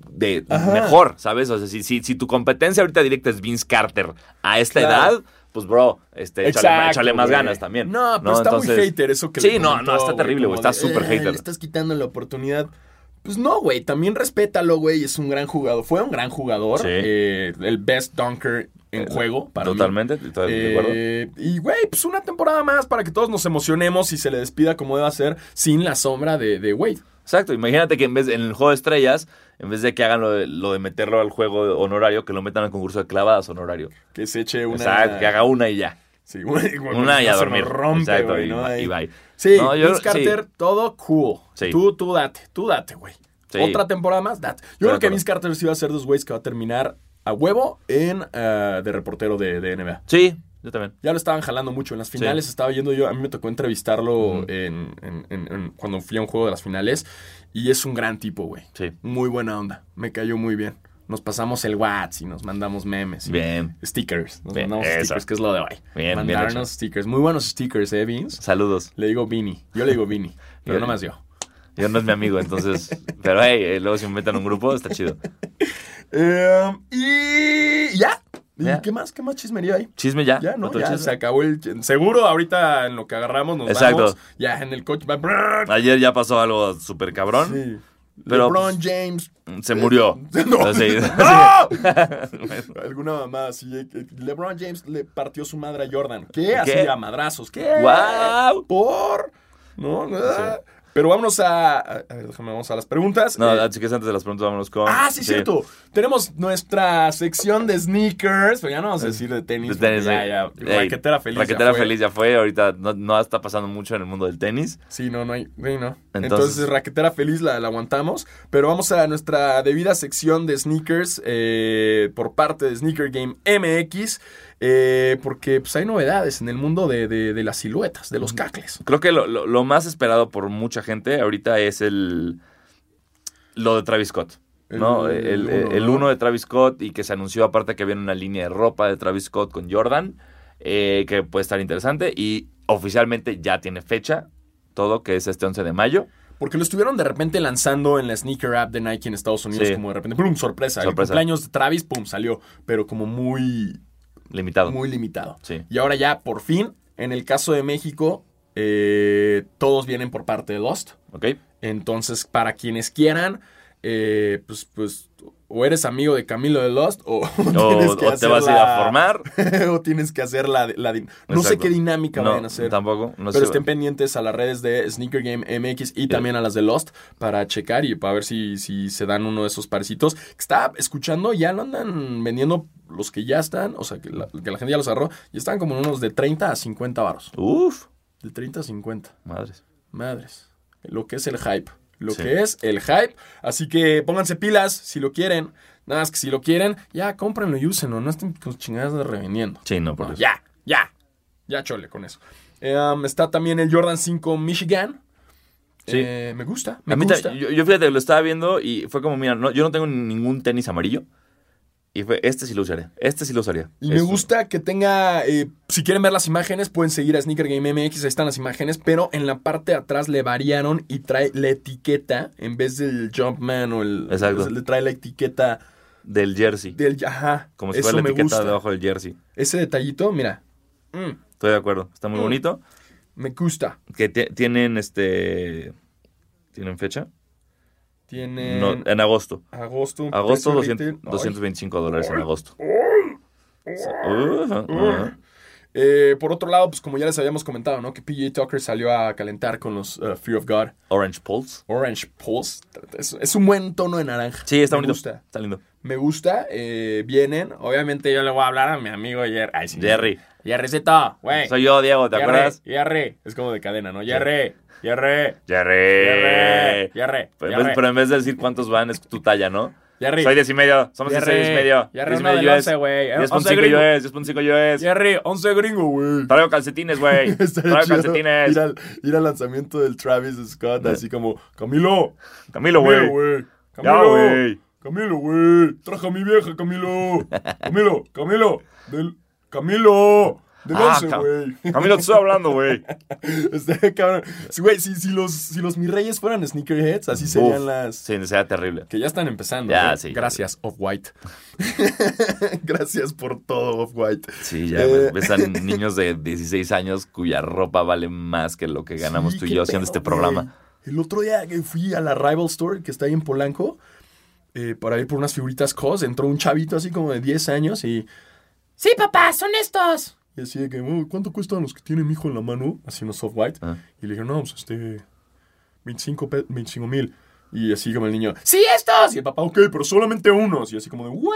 de Ajá. mejor, ¿sabes? O sea, si, si, si tu competencia ahorita directa es Vince Carter a esta Claro. edad, pues bro, este, échale, échale más güey. ganas también. No, pero está muy hater eso que Sí, le no, comentó, no, está terrible, güey, está súper "Eh, hater". Le estás quitando la oportunidad. Pues no, güey, también respétalo, güey, es un gran jugador. Fue un gran jugador, Sí. eh, el best dunker en juego para mí. Totalmente, acuerdo. Eh, y, güey, pues una temporada más para que todos nos emocionemos y se le despida como deba ser, sin la sombra de, de Wade. Exacto, imagínate que en vez en el juego de estrellas, en vez de que hagan lo de, lo de meterlo al juego honorario, que lo metan al concurso de clavadas honorario. Que se eche una. Exacto, que haga una y ya. Sí, una, Una y a dormir. rompe, Exacto, güey, y, ¿no? Ahí. y bye. Sí, No, yo- Vince Carter, sí. todo cool. Sí. Tú, tú date, tú date, güey. Sí. Otra temporada más, date. Yo creo que. Vince Carter sí va a ser de los güeyes que va a terminar a huevo en eh, de reportero de, de NBA. Sí, yo también. Ya lo estaban jalando mucho. En las finales estaba yendo yo. A mí me tocó entrevistarlo en, en- en- en- cuando fui a un juego de las finales. Y es un gran tipo, güey. Sí. Muy buena onda. Me cayó muy bien. Nos pasamos el WhatsApp y nos mandamos memes. y Bien. Stickers. Nos Bien, mandamos eso. stickers, que es lo de hoy. Bien, bien Mandarnos stickers. Muy buenos stickers, ¿eh, Vince? Saludos. Le digo Vini. Yo le digo Vini. pero no más yo. Yo no es mi amigo, entonces. Pero hey, eh, luego si me metan en un grupo, está chido. Eh, y ya. ¿Y Ya. qué más? ¿Qué más chismería hay? Chisme ya. Ya, ¿no? Ya chisme. se acabó el... Seguro ahorita en lo que agarramos nos Exacto. vamos. Ya en el coche va... Ayer ya pasó algo súper cabrón. Sí. Pero, LeBron James. Se murió. No. Sí. ¡No! Alguna mamá así. eh, que LeBron James le partió su madre a Jordan. ¿Qué? Así ¿Qué? a madrazos. ¿Qué? ¡Guau! ¿Por? No, nada. Pero vámonos a... a ver, déjame, vamos a las preguntas. No, Eh, así que antes de las preguntas, vámonos con. Ah, sí, cierto. Tenemos nuestra sección de sneakers, pero ya no vamos a decir de tenis. De tenis, ya, eh. ya, Ey, raquetera feliz. ya Raquetera fue. feliz ya fue. Ahorita no, no está pasando mucho en el mundo del tenis. Sí, no, no hay. no. Entonces, Entonces- raquetera feliz la, la aguantamos. Pero vamos a nuestra debida sección de sneakers eh, por parte de Sneaker Game MX. Eh, porque pues, hay novedades en el mundo de, de- de las siluetas, de los cacles. Creo que lo, lo- lo más esperado por mucha gente ahorita es el. Lo de Travis Scott. ¿no? El El, uno, el ¿no? uno de Travis Scott y que se anunció aparte que viene una línea de ropa de Travis Scott con Jordan, eh, que puede estar interesante y oficialmente ya tiene fecha, todo que es este 11 de mayo. Porque lo estuvieron de repente lanzando en la sneaker app de Nike en Estados Unidos, Sí. como de repente, ¡pum! Sorpresa. El Sorpresa. cumpleaños de Travis, ¡pum! salió. Pero como muy, Limitado. muy limitado. Sí. Y ahora ya, por fin, en el caso de México, eh, todos vienen por parte de Lost. ¿Ok? Entonces, para quienes quieran, eh, pues, pues, o eres amigo de Camilo de Lost, o, O, tienes que o te hacer vas a ir a formar. o tienes que hacer la... la no sé qué dinámica No, vayan a hacer. tampoco. No pero sé. estén pendientes a las redes de Sneaker Game MX y también a las de Lost para checar y para ver si, si se dan uno de esos parecitos. Que Estaba escuchando, ya lo andan vendiendo los que ya están, o sea, que la, que la gente ya los agarró, y están como en unos de 30 a 50 varos. Uf, De 30 a 50. madres. Madres. Lo que es el hype. Lo Sí. que es el hype. Así que pónganse pilas si lo quieren. Nada más que si lo quieren, ya cómprenlo y úsenlo. No estén con chingadas de revendiendo. Sí, no, por No, eso. ya, ya. Ya chole con eso. Eh, um, está también el Jordan 5 Michigan. Sí. Eh, me gusta. Me A mí ta- gusta. yo, yo fíjate, lo estaba viendo y fue como, mira, no, yo no tengo ningún tenis amarillo. Y fue, este sí lo usaría. Este sí lo usaría. Y me Eso. gusta que tenga, eh, si quieren ver las imágenes, pueden seguir a Sneaker Game MX, ahí están las imágenes, pero en la parte de atrás le variaron y trae la etiqueta, en vez del Jumpman o el... Exacto. Le trae la etiqueta Del jersey. del... Ajá, Como si fuera la etiqueta gusta. debajo del jersey. Ese detallito, mira, mm, Estoy de acuerdo. Está muy Mm. bonito. me gusta. Que ti- tienen este. ¿Tienen fecha? Tiene No, en agosto. agosto. Agosto, precio 200 retail. Ay. 225 dólares en agosto. Sí. Uh, uh, Eh, por otro lado, pues como ya les habíamos comentado, ¿no? Que PJ Tucker salió a calentar con los uh, Fear of God. Orange Pulse. Orange Pulse. Es, es un buen tono de naranja. Sí, está me bonito. Gusta. Está lindo. Me gusta. eh, vienen. Obviamente yo le voy a hablar a mi amigo Jerry. Ay, sí. Jerry. Jerrycito, güey. Soy yo, Diego, ¿te Jerry, acuerdas? Jerry. Es como de cadena, ¿no? Jerry. Jerry. Jerry. Jerry. Jerry. Pero en, vez, pero en vez de decir cuántos van, es tu talla, ¿no? Jerry. Soy 10 y medio. Somos Jerry. 6 y medio. Jerry, 10 y medio del yo es. 11, güey. 11 10.5 yo gringo. es. 10.5 yo es. Jerry, 11 gringo, güey. Traigo calcetines, güey. Traigo chido calcetines. Ir al, ir al lanzamiento del Travis Scott, así como, Camilo, Camilo, güey. Camilo, güey. Camilo, güey. Traje a mi vieja, Camilo. Camilo, Camilo. Del, Camilo. Del Ah, 11, Cam- güey. Camilo, te estoy hablando, güey. Este, cabrón. Güey, si, si, los, si los mis reyes fueran sneakerheads, así serían las... Sí, sería terrible. Que ya están empezando. Ya, ¿eh? sí. Gracias, Off-White. Gracias por todo, Off-White. Sí, ya Eh. ves a niños de 16 años cuya ropa vale más que lo que ganamos Sí, tú y yo haciendo este programa. güey. El otro día que fui a la Rival Store, que está ahí en Polanco, eh, para ir por unas figuritas COS, entró un chavito así como de 10 años y... Sí, papá, son estos. Y así de que, "Oh, ¿cuánto cuestan los que tiene mi hijo en la mano? Así unos soft-white. Ah. Y le dije, no, pues este... 25 pe- 25 mil. Y así como el niño, ¡sí, estos! Y el papá, ok, pero solamente unos. Y así como de, ¿what?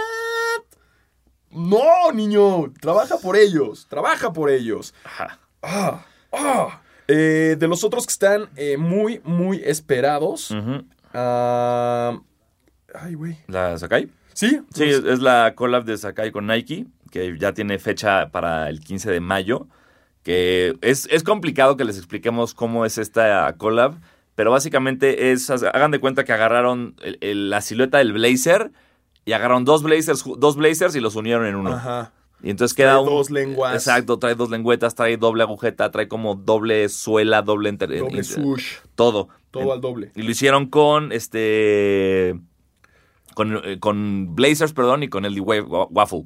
No, niño, trabaja por ellos, trabaja por ellos. Ajá. Ah, ah. Eh, de los otros que están eh, muy, muy esperados. Ah, ay, güey. ¿La Sakai? ¿Sí? Sí, es, es la collab de Sakai con Nike, que ya tiene fecha para el 15 de mayo. Que es, es complicado que les expliquemos cómo es esta collab, pero básicamente es, hagan de cuenta que agarraron el- el- la silueta del blazer y agarraron dos Blazers, dos Blazers y los unieron en uno. Ajá. Y entonces queda Trae un... dos lenguas. Exacto, trae dos lengüetas, trae doble agujeta, trae como doble suela, doble... inter- Doble inter- swoosh. todo. Todo al doble. Y lo hicieron con este. Con, eh, con Blazers, perdón, y con el Wa- Wa- Waffle.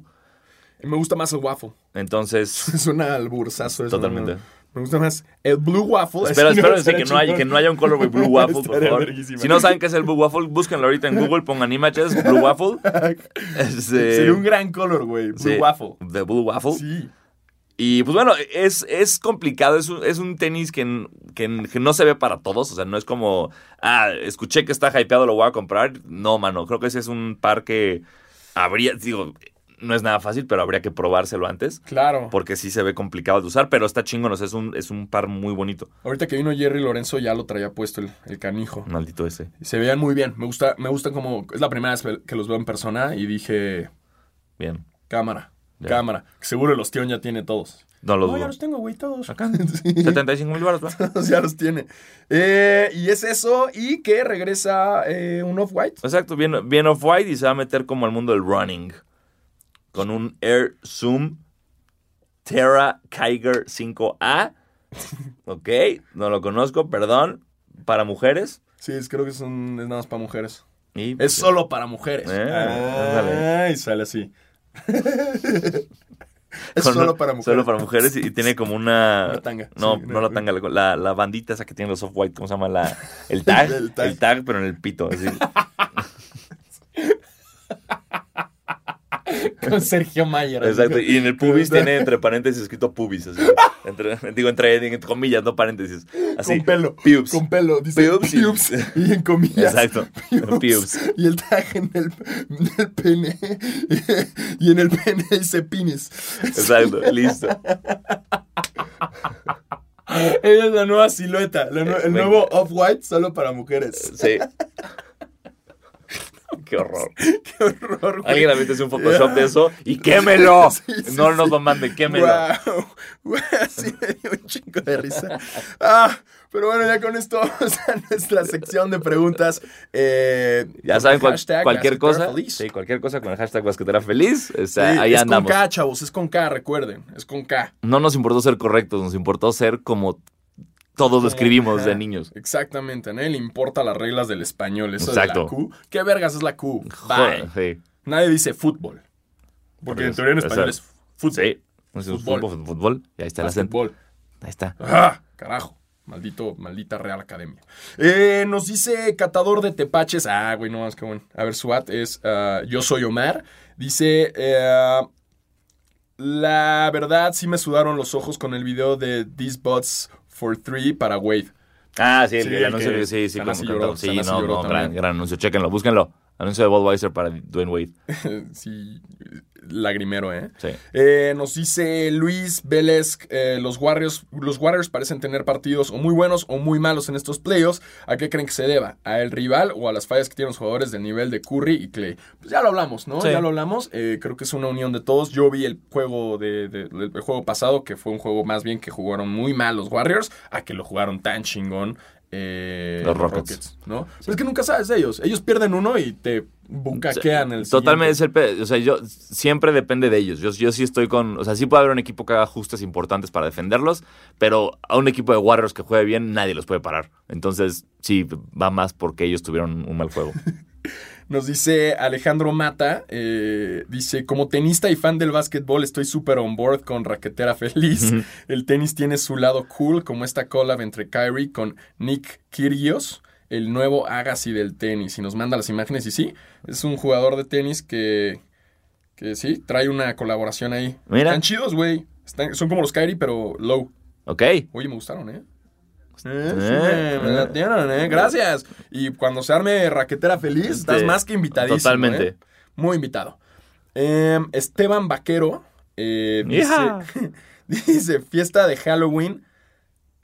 Me gusta más el waffle. Entonces. Es un albursazo eso. Totalmente. Me, me gusta más el blue waffle. Espera, Así, espero ¿no? que, no que no haya un colorway Blue Waffle, por favor. Si no saben qué es el Blue Waffle, búsquenlo ahorita en Google, pongan images, Blue Waffle. Este, Sería un gran color, güey. Blue sí, waffle. De Blue Waffle. Sí. Y pues bueno, es, es complicado, es un, es un tenis que, que, que no se ve para todos, o sea, no es como, ah, escuché que está hypeado, lo voy a comprar. No, mano, creo que ese es un par que habría, digo, no es nada fácil, pero habría que probárselo antes, Claro. porque sí se ve complicado de usar, pero está chingón, o sea, es un, es un par muy bonito. Ahorita que vino Jerry Lorenzo ya lo traía puesto el, el canijo. Maldito ese. Se veían muy bien. Me gusta, me gusta como. Es la primera vez que los veo en persona y dije. Bien. Cámara. Ya. Cámara. Seguro el ostión ya tiene todos. No lo No, ya los tengo, güey, todos. Acá. Sí. 75 mil baros, ya los tiene. Eh, y es eso. Y que regresa eh, un off-white. Exacto, bien, bien off-white y se va a meter como al mundo del running. Con un Air Zoom Terra Kiger 5A. Ok, no lo conozco, perdón. Para mujeres. Sí, es- creo que es, un- es nada más para mujeres. Y, Es solo para mujeres. Eh, Ah, y sale así. es con- solo para mujeres. Solo para mujeres y, y tiene como una... Una tanga, No, sí, no la tanga, la, la, bandita esa que tiene los off-white, ¿cómo se llama? La, el tag. El el, tag. tag. pero en el pito. así. Con Sergio Mayer. Exacto. Y en el pubis tiene entre paréntesis escrito pubis. Así. Entre- digo, entre, comillas, no paréntesis. Así. Con pelo. Pubes. Con pelo. Dice Pubes y- pubes. Y en comillas. Exacto. Pubes. Pubes. Y el tag en el, en el pene. Y en el pene dice penis. Exacto, listo. Esa es la nueva silueta. la el nuevo off-white solo para mujeres. Sí. Qué horror. Qué horror, güey. Alguien aviente un Photoshop de eso y quémelo. Sí, sí, no nos lo manden, quémelo. Wow. Wow, Sí, me dio un chingo de risa. Ah, pero bueno, ya con esto vamos a nuestra sección de preguntas. Eh, Ya saben, cual- cualquier cosa. feliz. Sí, cualquier cosa con el hashtag basquetera feliz. O Sí, sea, ahí es andamos. con K, chavos, es con K, recuerden, es con K. No nos importó ser correctos, nos importó ser como todos lo escribimos de niños. Exactamente, a nadie le importa las reglas del español, eso Exacto. de la Q. ¿Qué vergas es la Q? Joder, sí. Nadie dice fútbol. Porque en teoría en español es fútbol. Sí. Entonces, Fútbol. Fútbol. fútbol. Y ahí está el acento. Fútbol. Ahí está. ¡Ah! Carajo. Maldito, maldita Real Academia. Eh, nos dice Catador de Tepaches. Ah, güey, no, es que bueno. A ver, SWAT es ah, Yo soy Omar. Dice. eh, la verdad, sí me sudaron los ojos con el video de These Bots for Three para Wade. Ah, sí, el, Sí, el anuncio que sí, sí, como lloró. Sí, no, no, gran, gran anuncio. Chéquenlo, búsquenlo. Anuncio de Budweiser para Dwayne Wade. sí, lagrimero, ¿eh? Sí. Eh, nos dice Luis Vélez, eh, los, Warriors, los Warriors parecen tener partidos o muy buenos o muy malos en estos playoffs. ¿A qué creen que se deba? ¿A el rival o a las fallas que tienen los jugadores del nivel de Curry y Clay? Pues ya lo hablamos, ¿no? Sí. Ya lo hablamos. Eh, creo que es una unión de todos. Yo vi el juego de, de- el juego pasado, que fue un juego más bien que jugaron muy mal los Warriors, a que lo jugaron tan chingón. Eh, Los Rockets. ¿no? Pero es que nunca sabes de ellos. Ellos pierden uno y te bucaquean el Totalmente siguiente. es el pe- o sea, yo siempre depende de ellos. Yo, yo sí estoy con, o sea, sí puede haber un equipo que haga ajustes importantes para defenderlos, pero a un equipo de Warriors que juegue bien, nadie los puede parar. Entonces, sí, va más porque ellos tuvieron un mal juego. Nos dice Alejandro Mata, eh, dice, como tenista y fan del básquetbol estoy súper on board con Raquetera Feliz. El tenis tiene su lado cool, como esta collab entre Kyrie con Nick Kyrgios, el nuevo Agassi del tenis. Y nos manda las imágenes y sí, es un jugador de tenis que, que sí, trae una colaboración ahí. Mira. Están chidos, güey. Son como los Kyrie, pero low. ¿Ok? Oye, me gustaron, ¿eh? Eh, Eh, sí, me latieron, ¿eh? Gracias. Y cuando se arme raquetera feliz, estás Sí, más que invitadísimo. totalmente. ¿eh? Muy invitado. Em, Esteban Vaquero dice, dice: Fiesta de Halloween,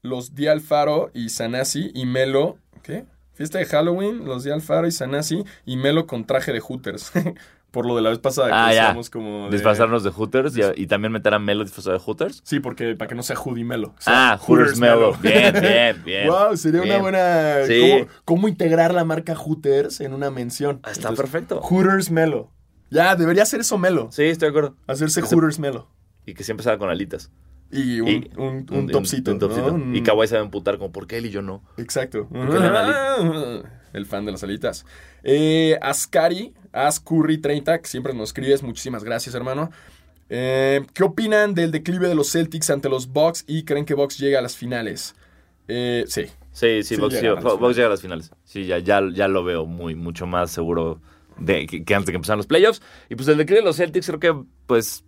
los Di Alfaro y Sanasi y Melo. ¿Qué? Fiesta de Halloween, los Di Alfaro y Sanasi y Melo con traje de Hooters. Por lo de la vez pasada que Ah, ya. decíamos como. de- Disfrazarnos de Hooters y, y también meter a Melo disfrazado de Hooters. Sí, porque para que no sea Hoodie Melo. o sea, Ah, Hooters Melo. Bien, bien, bien. Wow, sería una buena. Sí. ¿cómo, cómo integrar la marca Hooters en una mención? Ah, Está Entonces, perfecto. Hooters Melo. Ya, debería hacer eso Melo. Sí, estoy de acuerdo. Hacerse Hooters Melo. Y que siempre salga con alitas. Y un, Y un, un. Un- Y Kawhi se va a emputar como, ¿por qué él y yo no? Exacto. dan El fan de las alitas. Eh, Ascari, Ascurry30, que siempre nos escribes. Muchísimas gracias, hermano. Eh, ¿Qué opinan del declive de los Celtics ante los Bucks y creen que Bucks llega a las finales? Eh, sí. Sí, sí, Sí, Bucks, llega a las finales. llega a las finales. Sí, ya, ya, ya lo veo muy, mucho más seguro de, que, que antes de que empezaran los playoffs. Y pues el declive de los Celtics creo que, pues,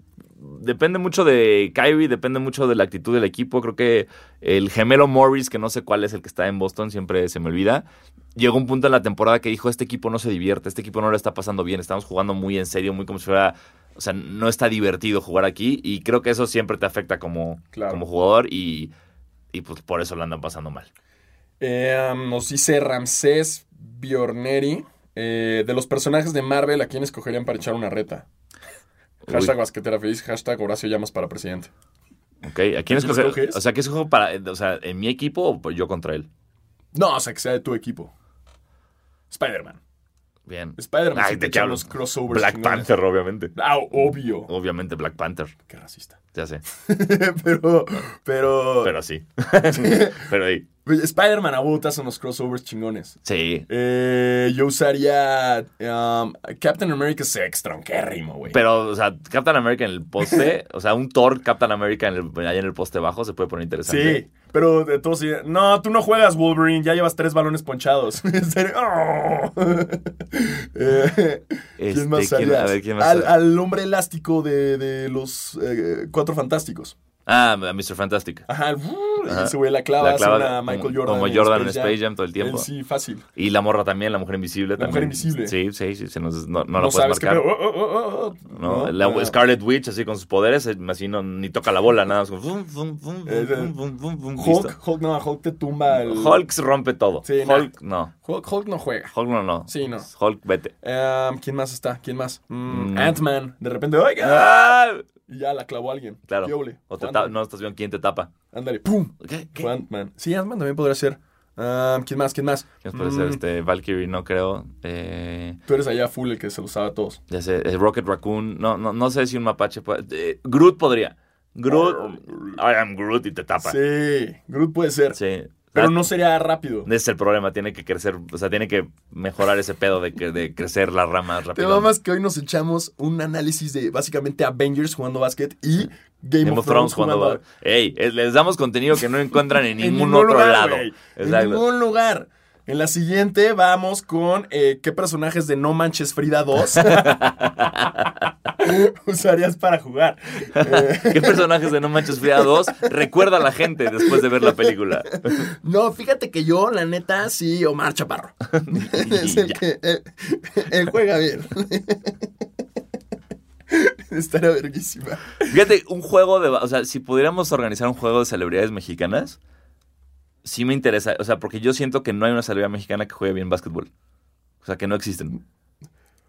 depende mucho de Kyrie, depende mucho de la actitud del equipo. Creo que el gemelo Morris, que no sé cuál es el que está en Boston, siempre se me olvida. Llegó un punto en la temporada que dijo, este equipo no se divierte, este equipo no lo está pasando bien, estamos jugando muy en serio, muy como si fuera... O sea, no está divertido jugar aquí y creo que eso siempre te afecta como, Claro. como jugador y, y pues por eso lo andan pasando mal. Eh, um, nos dice Ramsés Biorneri. eh, de los personajes de Marvel, ¿a quién escogerían para echar una reta? Hashtag Uy. basquetera feliz, hashtag Horacio Llamas para presidente. Ok, ¿a quién ¿Quién escoger? O sea, ¿qué escojo para, o sea, en mi equipo o pues yo contra él? No, o sea, que sea de tu equipo. Spider-Man. Bien. Spider-Man Ay, siempre ¿de qué echa hablo? unos crossovers. Black chingones. Panther, obviamente. Ah, obvio. Obviamente Black Panther, Qué racista. ya sé. pero, pero, Pero sí. Pero ahí. Spider-Man a botas unos crossovers chingones. Sí. Eh, yo usaría um, Captain America Sex tronquérrimo, güey. Pero, o sea, Captain America en el poste, o sea, un Thor Captain America en el, allá en el poste bajo se puede poner interesante. Sí, pero de todos No, tú no juegas Wolverine, ya llevas tres balones ponchados. En serio. ¡Oh! Eh, Este, ¿Quién más ¿quién- harías? a ver, ¿quién más al, haría? al hombre elástico de, de los eh, Cuatro Fantásticos. Ah, Mr. Fantastic. Ajá, el- Ajá. ese güey la clava, La clava hace una como- Michael Jordan. como Jordan en Space Jam todo el tiempo. Él sí, fácil. Y la morra también, la mujer invisible La también. mujer invisible. Sí, sí, sí, se nos- no, no No, la puedes marcar. Oh, oh, oh. ¿no? La. Scarlet Witch, así con sus poderes, eh, así no, ni toca la bola, nada como fum, fum, fum, Hulk. Hulk, no, Hulk te tumba el... Hulk rompe todo. Sí. Hulk, no. Hulk, Hulk no juega. Hulk no, no. Sí, no. Hulk, vete. Um, ¿Quién más está? ¿Quién más? Mm, Mm. Ant-Man. De repente, ¡oiga! ¡Ah! Y ya la clavó alguien. Claro. O te no estás viendo quién te tapa. Ándale, ¡pum! ¿Qué? ¿Qué? Ant-Man. Sí, Ant-Man también podría ser. Um, ¿Quién más? ¿Quién más? ¿Quién puede ser? Mm, Este, Valkyrie, no creo. Eh, Tú eres allá full el que se lo sabe a todos. ya sé, eh, Rocket Raccoon. No, no, no sé si un mapache puede. eh, Groot podría. Groot. I am Groot y te tapa. Sí, Groot puede ser. sí. Pero no sería rápido. Ese es el problema, tiene que crecer, o sea, tiene que mejorar ese pedo de, que, de crecer la rama Te rápido. mamas que hoy nos echamos un análisis de básicamente Avengers jugando básquet y Game, Game of Thrones jugando. jugando Ey, les damos contenido que no encuentran en ningún, ningún otro lugar, lado. En ningún lugar. En la siguiente vamos con eh, qué personajes de No Manches Frida 2 usarías para jugar. Eh, ¿Qué personajes de No Manches Frida 2 recuerda a la gente después de ver la película? no, fíjate que yo, la neta, sí, Omar Chaparro. es el que él, él juega bien. Estaría verguísima. Fíjate, un juego de. O sea, si pudiéramos organizar un juego de celebridades mexicanas, sí me interesa. O sea, porque yo siento que no hay una celebridad mexicana que juegue bien básquetbol. O sea, que no existen.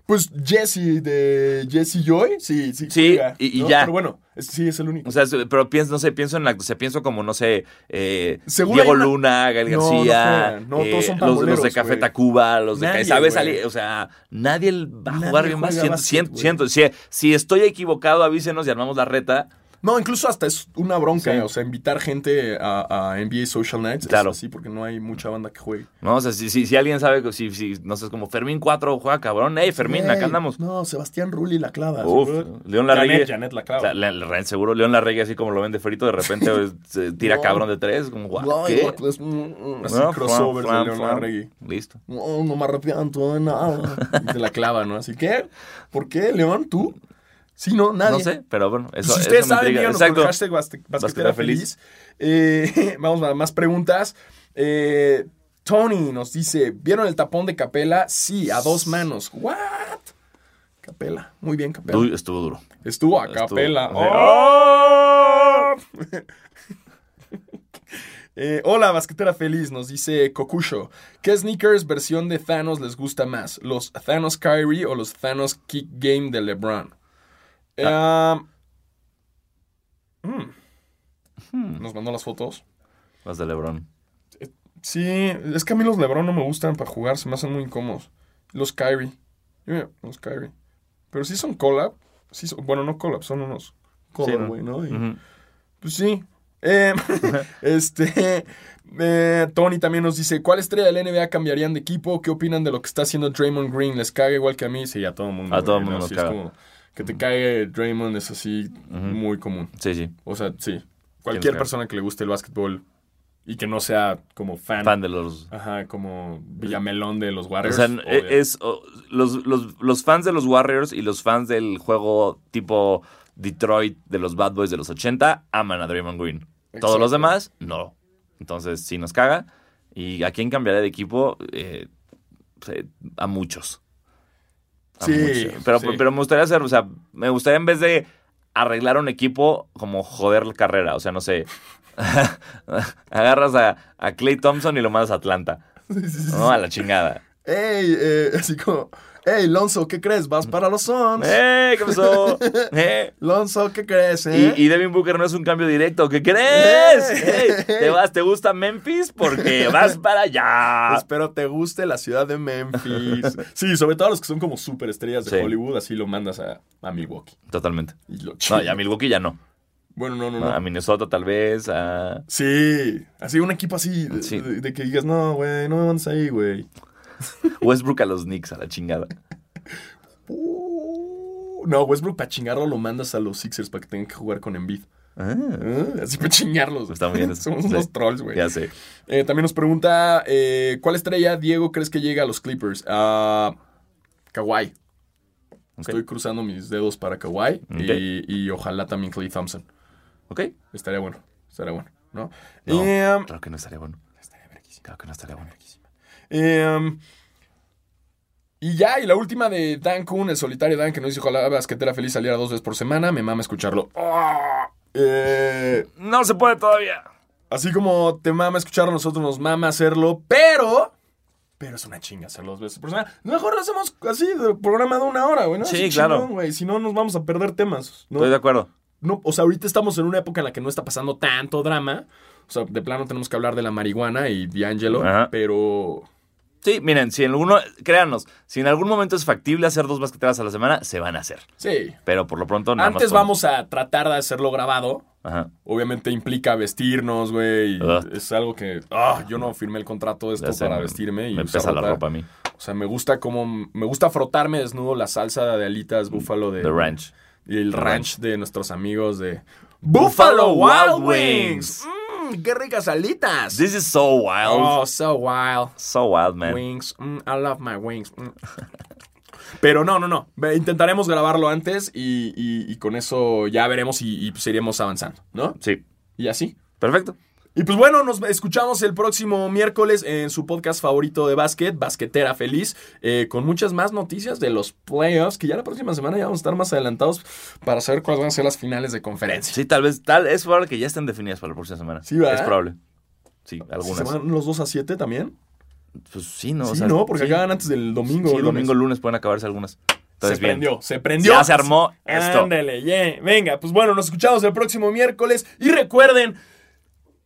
Pues Jesse de Jesse Joy, sí, sí. Sí, juega, y- y ¿no? ya. Pero bueno, es- sí, es el único. O sea, pero pienso, no sé, pienso en la, o sea, pienso como, no sé, eh, Diego una- Luna, Gael No, García. No, eh, todos son los, los de Café. Tacuba, los de Nadie, ¿sabes? güey. Ali- O sea, nadie va a Nadie jugar bien básquet, Siento, siento, si, si estoy equivocado, avísenos y armamos la reta. No, incluso hasta es una bronca, Sí. o sea, invitar gente a, a NBA Social Nights. Claro. Es así porque no hay mucha banda que juegue. ¿No? O sea, si, si, si alguien sabe, si, si, no sé, es como Fermín 4 juega cabrón, hey, Fermín, Ey, acá andamos. No, Sebastián Rulli la clava. Uf, seguro. León Larregui. Janet, Janet la O clava. sea, le- le- seguro León Larregui, así como lo ven de frito, de repente se tira No. cabrón de tres. Como, guau, No, ¿qué? igual, mm, mm, así No, flam, de León Larregui. Listo. No, no me arrepiento de nada. Y te la clava, ¿no? Así que, ¿por qué, León? ¿Tú? Sí, no, nadie. No sé, pero bueno, eso, si eso ustedes me saben, díganos con el hashtag basque- basquetera feliz. Eh, vamos a más preguntas. Eh, Tony nos dice, ¿vieron el tapón de Capela? Sí, a dos manos. ¿What? Capela. Muy bien, Capela. Estuvo duro. Estuvo a Capela. ¡Oh! Eh, hola, basquetera feliz, nos dice Kokusho. ¿Qué sneakers versión de Thanos les gusta más? ¿Los Thanos Kyrie o los Thanos Kick Game de LeBron? Ah. Um, mm. Nos mandó las fotos. Las de LeBron. Sí, es que a mí los LeBron no me gustan para jugar, se me hacen muy incómodos. Los Kyrie. Los Kyrie. Pero sí son collab. Sí son- bueno, no collab, son unos collab, ¿no? güey, ¿no? Y-. Pues sí. Eh, este. eh, Tony también nos dice: ¿Cuál estrella del NBA cambiarían de equipo? ¿Qué opinan de lo que está haciendo Draymond Green? ¿Les caga igual que a mí? Sí, a todo el mundo. A todo el mundo nos Sí, caga. Es como que te cague Draymond es así muy común. Sí, sí. O sea, sí. Cualquier persona que le guste el básquetbol y que no sea como fan. Fan de los. Ajá, como Villamelón de los O Warriors. sea, odia. es, o- los, los, los fans de los Warriors y los fans del juego tipo Detroit de los Bad Boys de los 80 aman a Draymond Green. Todos los demás, no. Entonces, sí nos caga. ¿Y a quién cambiaría de equipo? Eh, eh, a muchos. Sí. Pero, sí. pero me gustaría hacer, o sea, me gustaría en vez de arreglar un equipo, como joder la carrera. O sea, no sé. Agarras a, a Clay Thompson y lo mandas a Atlanta. No, a la chingada. ¡Ey! eh, así como. ¡Ey, Lonzo, ¿qué crees? ¿Vas para los Suns? ¡Eh! ¿Qué pasó? ¿Eh? Lonzo, ¿qué crees, eh? Y, y Devin Booker no es un cambio directo. ¿Qué crees? ¿Te vas? ¿Te gusta Memphis? Porque vas para allá. Espero te guste la ciudad de Memphis. Sí, sobre todo los que son como superestrellas de Sí. Hollywood, así lo mandas a, a Milwaukee. Totalmente. Y lo No, y a Milwaukee ya no. Bueno, no, no, No, no. A Minnesota tal vez. A... Sí, así un equipo así, de, Sí. de- de que digas, no, güey, no me mandes ahí, güey. Westbrook a los Knicks, a la chingada. Uh, no, Westbrook para chingarlo lo mandas a los Sixers para que tengan que jugar con Embiid. Ah, Ah, Así para chingarlos. Está muy bien. Somos Sí. unos trolls, güey. ya sé. Eh, también nos pregunta, eh, ¿cuál estrella, Diego, crees que llega a los Clippers? Ah, Kawhi. Estoy cruzando mis dedos para Kawhi y, y ojalá también Clay Thompson. ¿Ok? Estaría bueno, estaría bueno, ¿no? No, Eh, claro que no estaría bueno. Claro que no estaría bueno. Eh, y ya, y la última de Dan Kuhn, el solitario Dan, que nos dice, ojalá basquetera feliz saliera dos veces por semana. Me mama escucharlo. Ah, eh, No se puede todavía. Así como te mama escucharlo, nosotros nos mama hacerlo, pero. Pero es una chinga hacerlo dos veces por semana. Mejor lo hacemos así, de programa de una hora, güey. ¿no? Sí, Así claro. chingón. Si no, nos vamos a perder temas. ¿no? Estoy de acuerdo. No, o sea, ahorita estamos en una época en la que no está pasando tanto drama. O sea, de plano tenemos que hablar de la marihuana y D'Angelo, Ajá. pero. Sí, miren, si en alguno, créanos, si en algún momento es factible hacer dos basqueteras a la semana, se van a hacer. Sí. Pero por lo pronto nada Antes más vamos a tratar de hacerlo grabado. Ajá. Obviamente implica vestirnos, güey. Es algo que. Ah, yo no firmé el contrato de esto sé, para me- vestirme y Me pesa la ropa a mí. O sea, me gusta como. Me gusta frotarme desnudo la salsa de alitas búfalo de. The Ranch. Y el ranch de nuestros amigos de. Buffalo ¡Buffalo Wild Wild Wings! ¡Mmm! ¡Qué ricas alitas! This is so wild. Oh, so wild. So wild, man. Wings. Mm, I love my wings. Mm. Pero no, no, no. Intentaremos grabarlo antes y, y- y con eso ya veremos y, y pues iremos avanzando, ¿no? Sí. Y así. Perfecto. Y pues bueno, nos escuchamos el próximo miércoles en su podcast favorito de básquet, Basquetera Feliz, eh, con muchas más noticias de los playoffs, que ya la próxima semana ya vamos a estar más adelantados para saber cuáles van a ser las finales de conferencia. Sí, tal vez, tal, es probable que ya estén definidas para la próxima semana. Sí, ¿verdad? Es probable. Sí, ¿Se algunas. van los 2 a 7 también? Pues sí, no. o sí, sea, no, porque sí. acaban antes del domingo. Sí, lunes. domingo, lunes pueden acabarse algunas. Entonces, se bien. prendió, se prendió. Ya se armó esto. Ándale, yeah. Venga, pues bueno, nos escuchamos el próximo miércoles y recuerden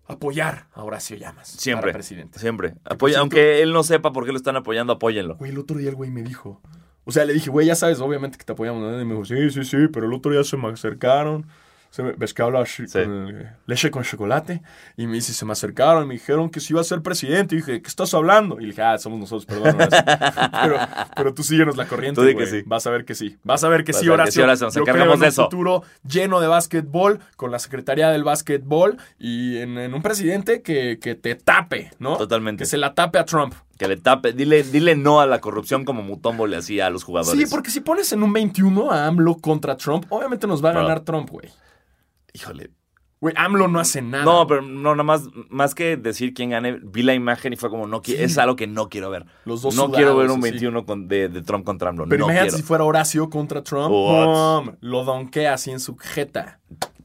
apoyar a Horacio Llamas. Siempre. para presidente. Siempre. Apoya, aunque él no sepa por qué lo están apoyando, apóyenlo. Güey, el otro día el güey me dijo. O sea, le dije, güey, ya sabes, obviamente que te apoyamos. ¿no? Y me dijo, sí, sí, sí, pero el otro día se me acercaron. Se me- ves que habla Sí. con leche con chocolate. Y me dice, se me acercaron y me dijeron que si iba a ser presidente. Y dije, ¿qué estás hablando? Y dije, ah, somos nosotros, perdón. Horacio". pero, pero tú síguenos la corriente. Tú di que sí. Vas a ver que sí. Vas a ver que Vas sí, que Horacio. sí, nos encargamos en de un eso. futuro lleno de básquetbol, con la Secretaría del Básquetbol y en, en un presidente que, que te tape, ¿no? Totalmente. Que se la tape a Trump. Que le tape. Dile, dile no a la corrupción como Mutombo le hacía a los jugadores. Sí, porque si pones en un 21 a AMLO contra Trump, obviamente nos va a ganar Trump, güey. Híjole. Güey, AMLO no hace nada. No, pero no, nada más, más que decir quién gane, vi la imagen y fue como, no Sí. es algo que no quiero ver. Los dos no sudados, quiero ver un así. 21 con- de, de Trump contra AMLO. Pero no imagínate quiero. si fuera Horacio contra Trump. What? lo donkea así en su jeta.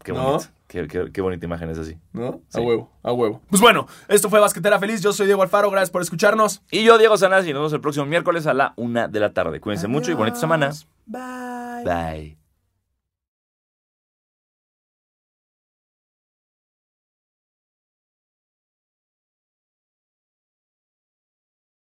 Qué ¿no? bonito. Qué, qué- qué bonita imagen es así. ¿No? Sí. A huevo, a huevo. Pues bueno, esto fue Basquetera Feliz. Yo soy Diego Alfaro. Gracias por escucharnos. Y yo, Diego Sanás, y nos vemos el próximo miércoles a la una de la tarde. Cuídense mucho y bonita semana. Bye. Bye.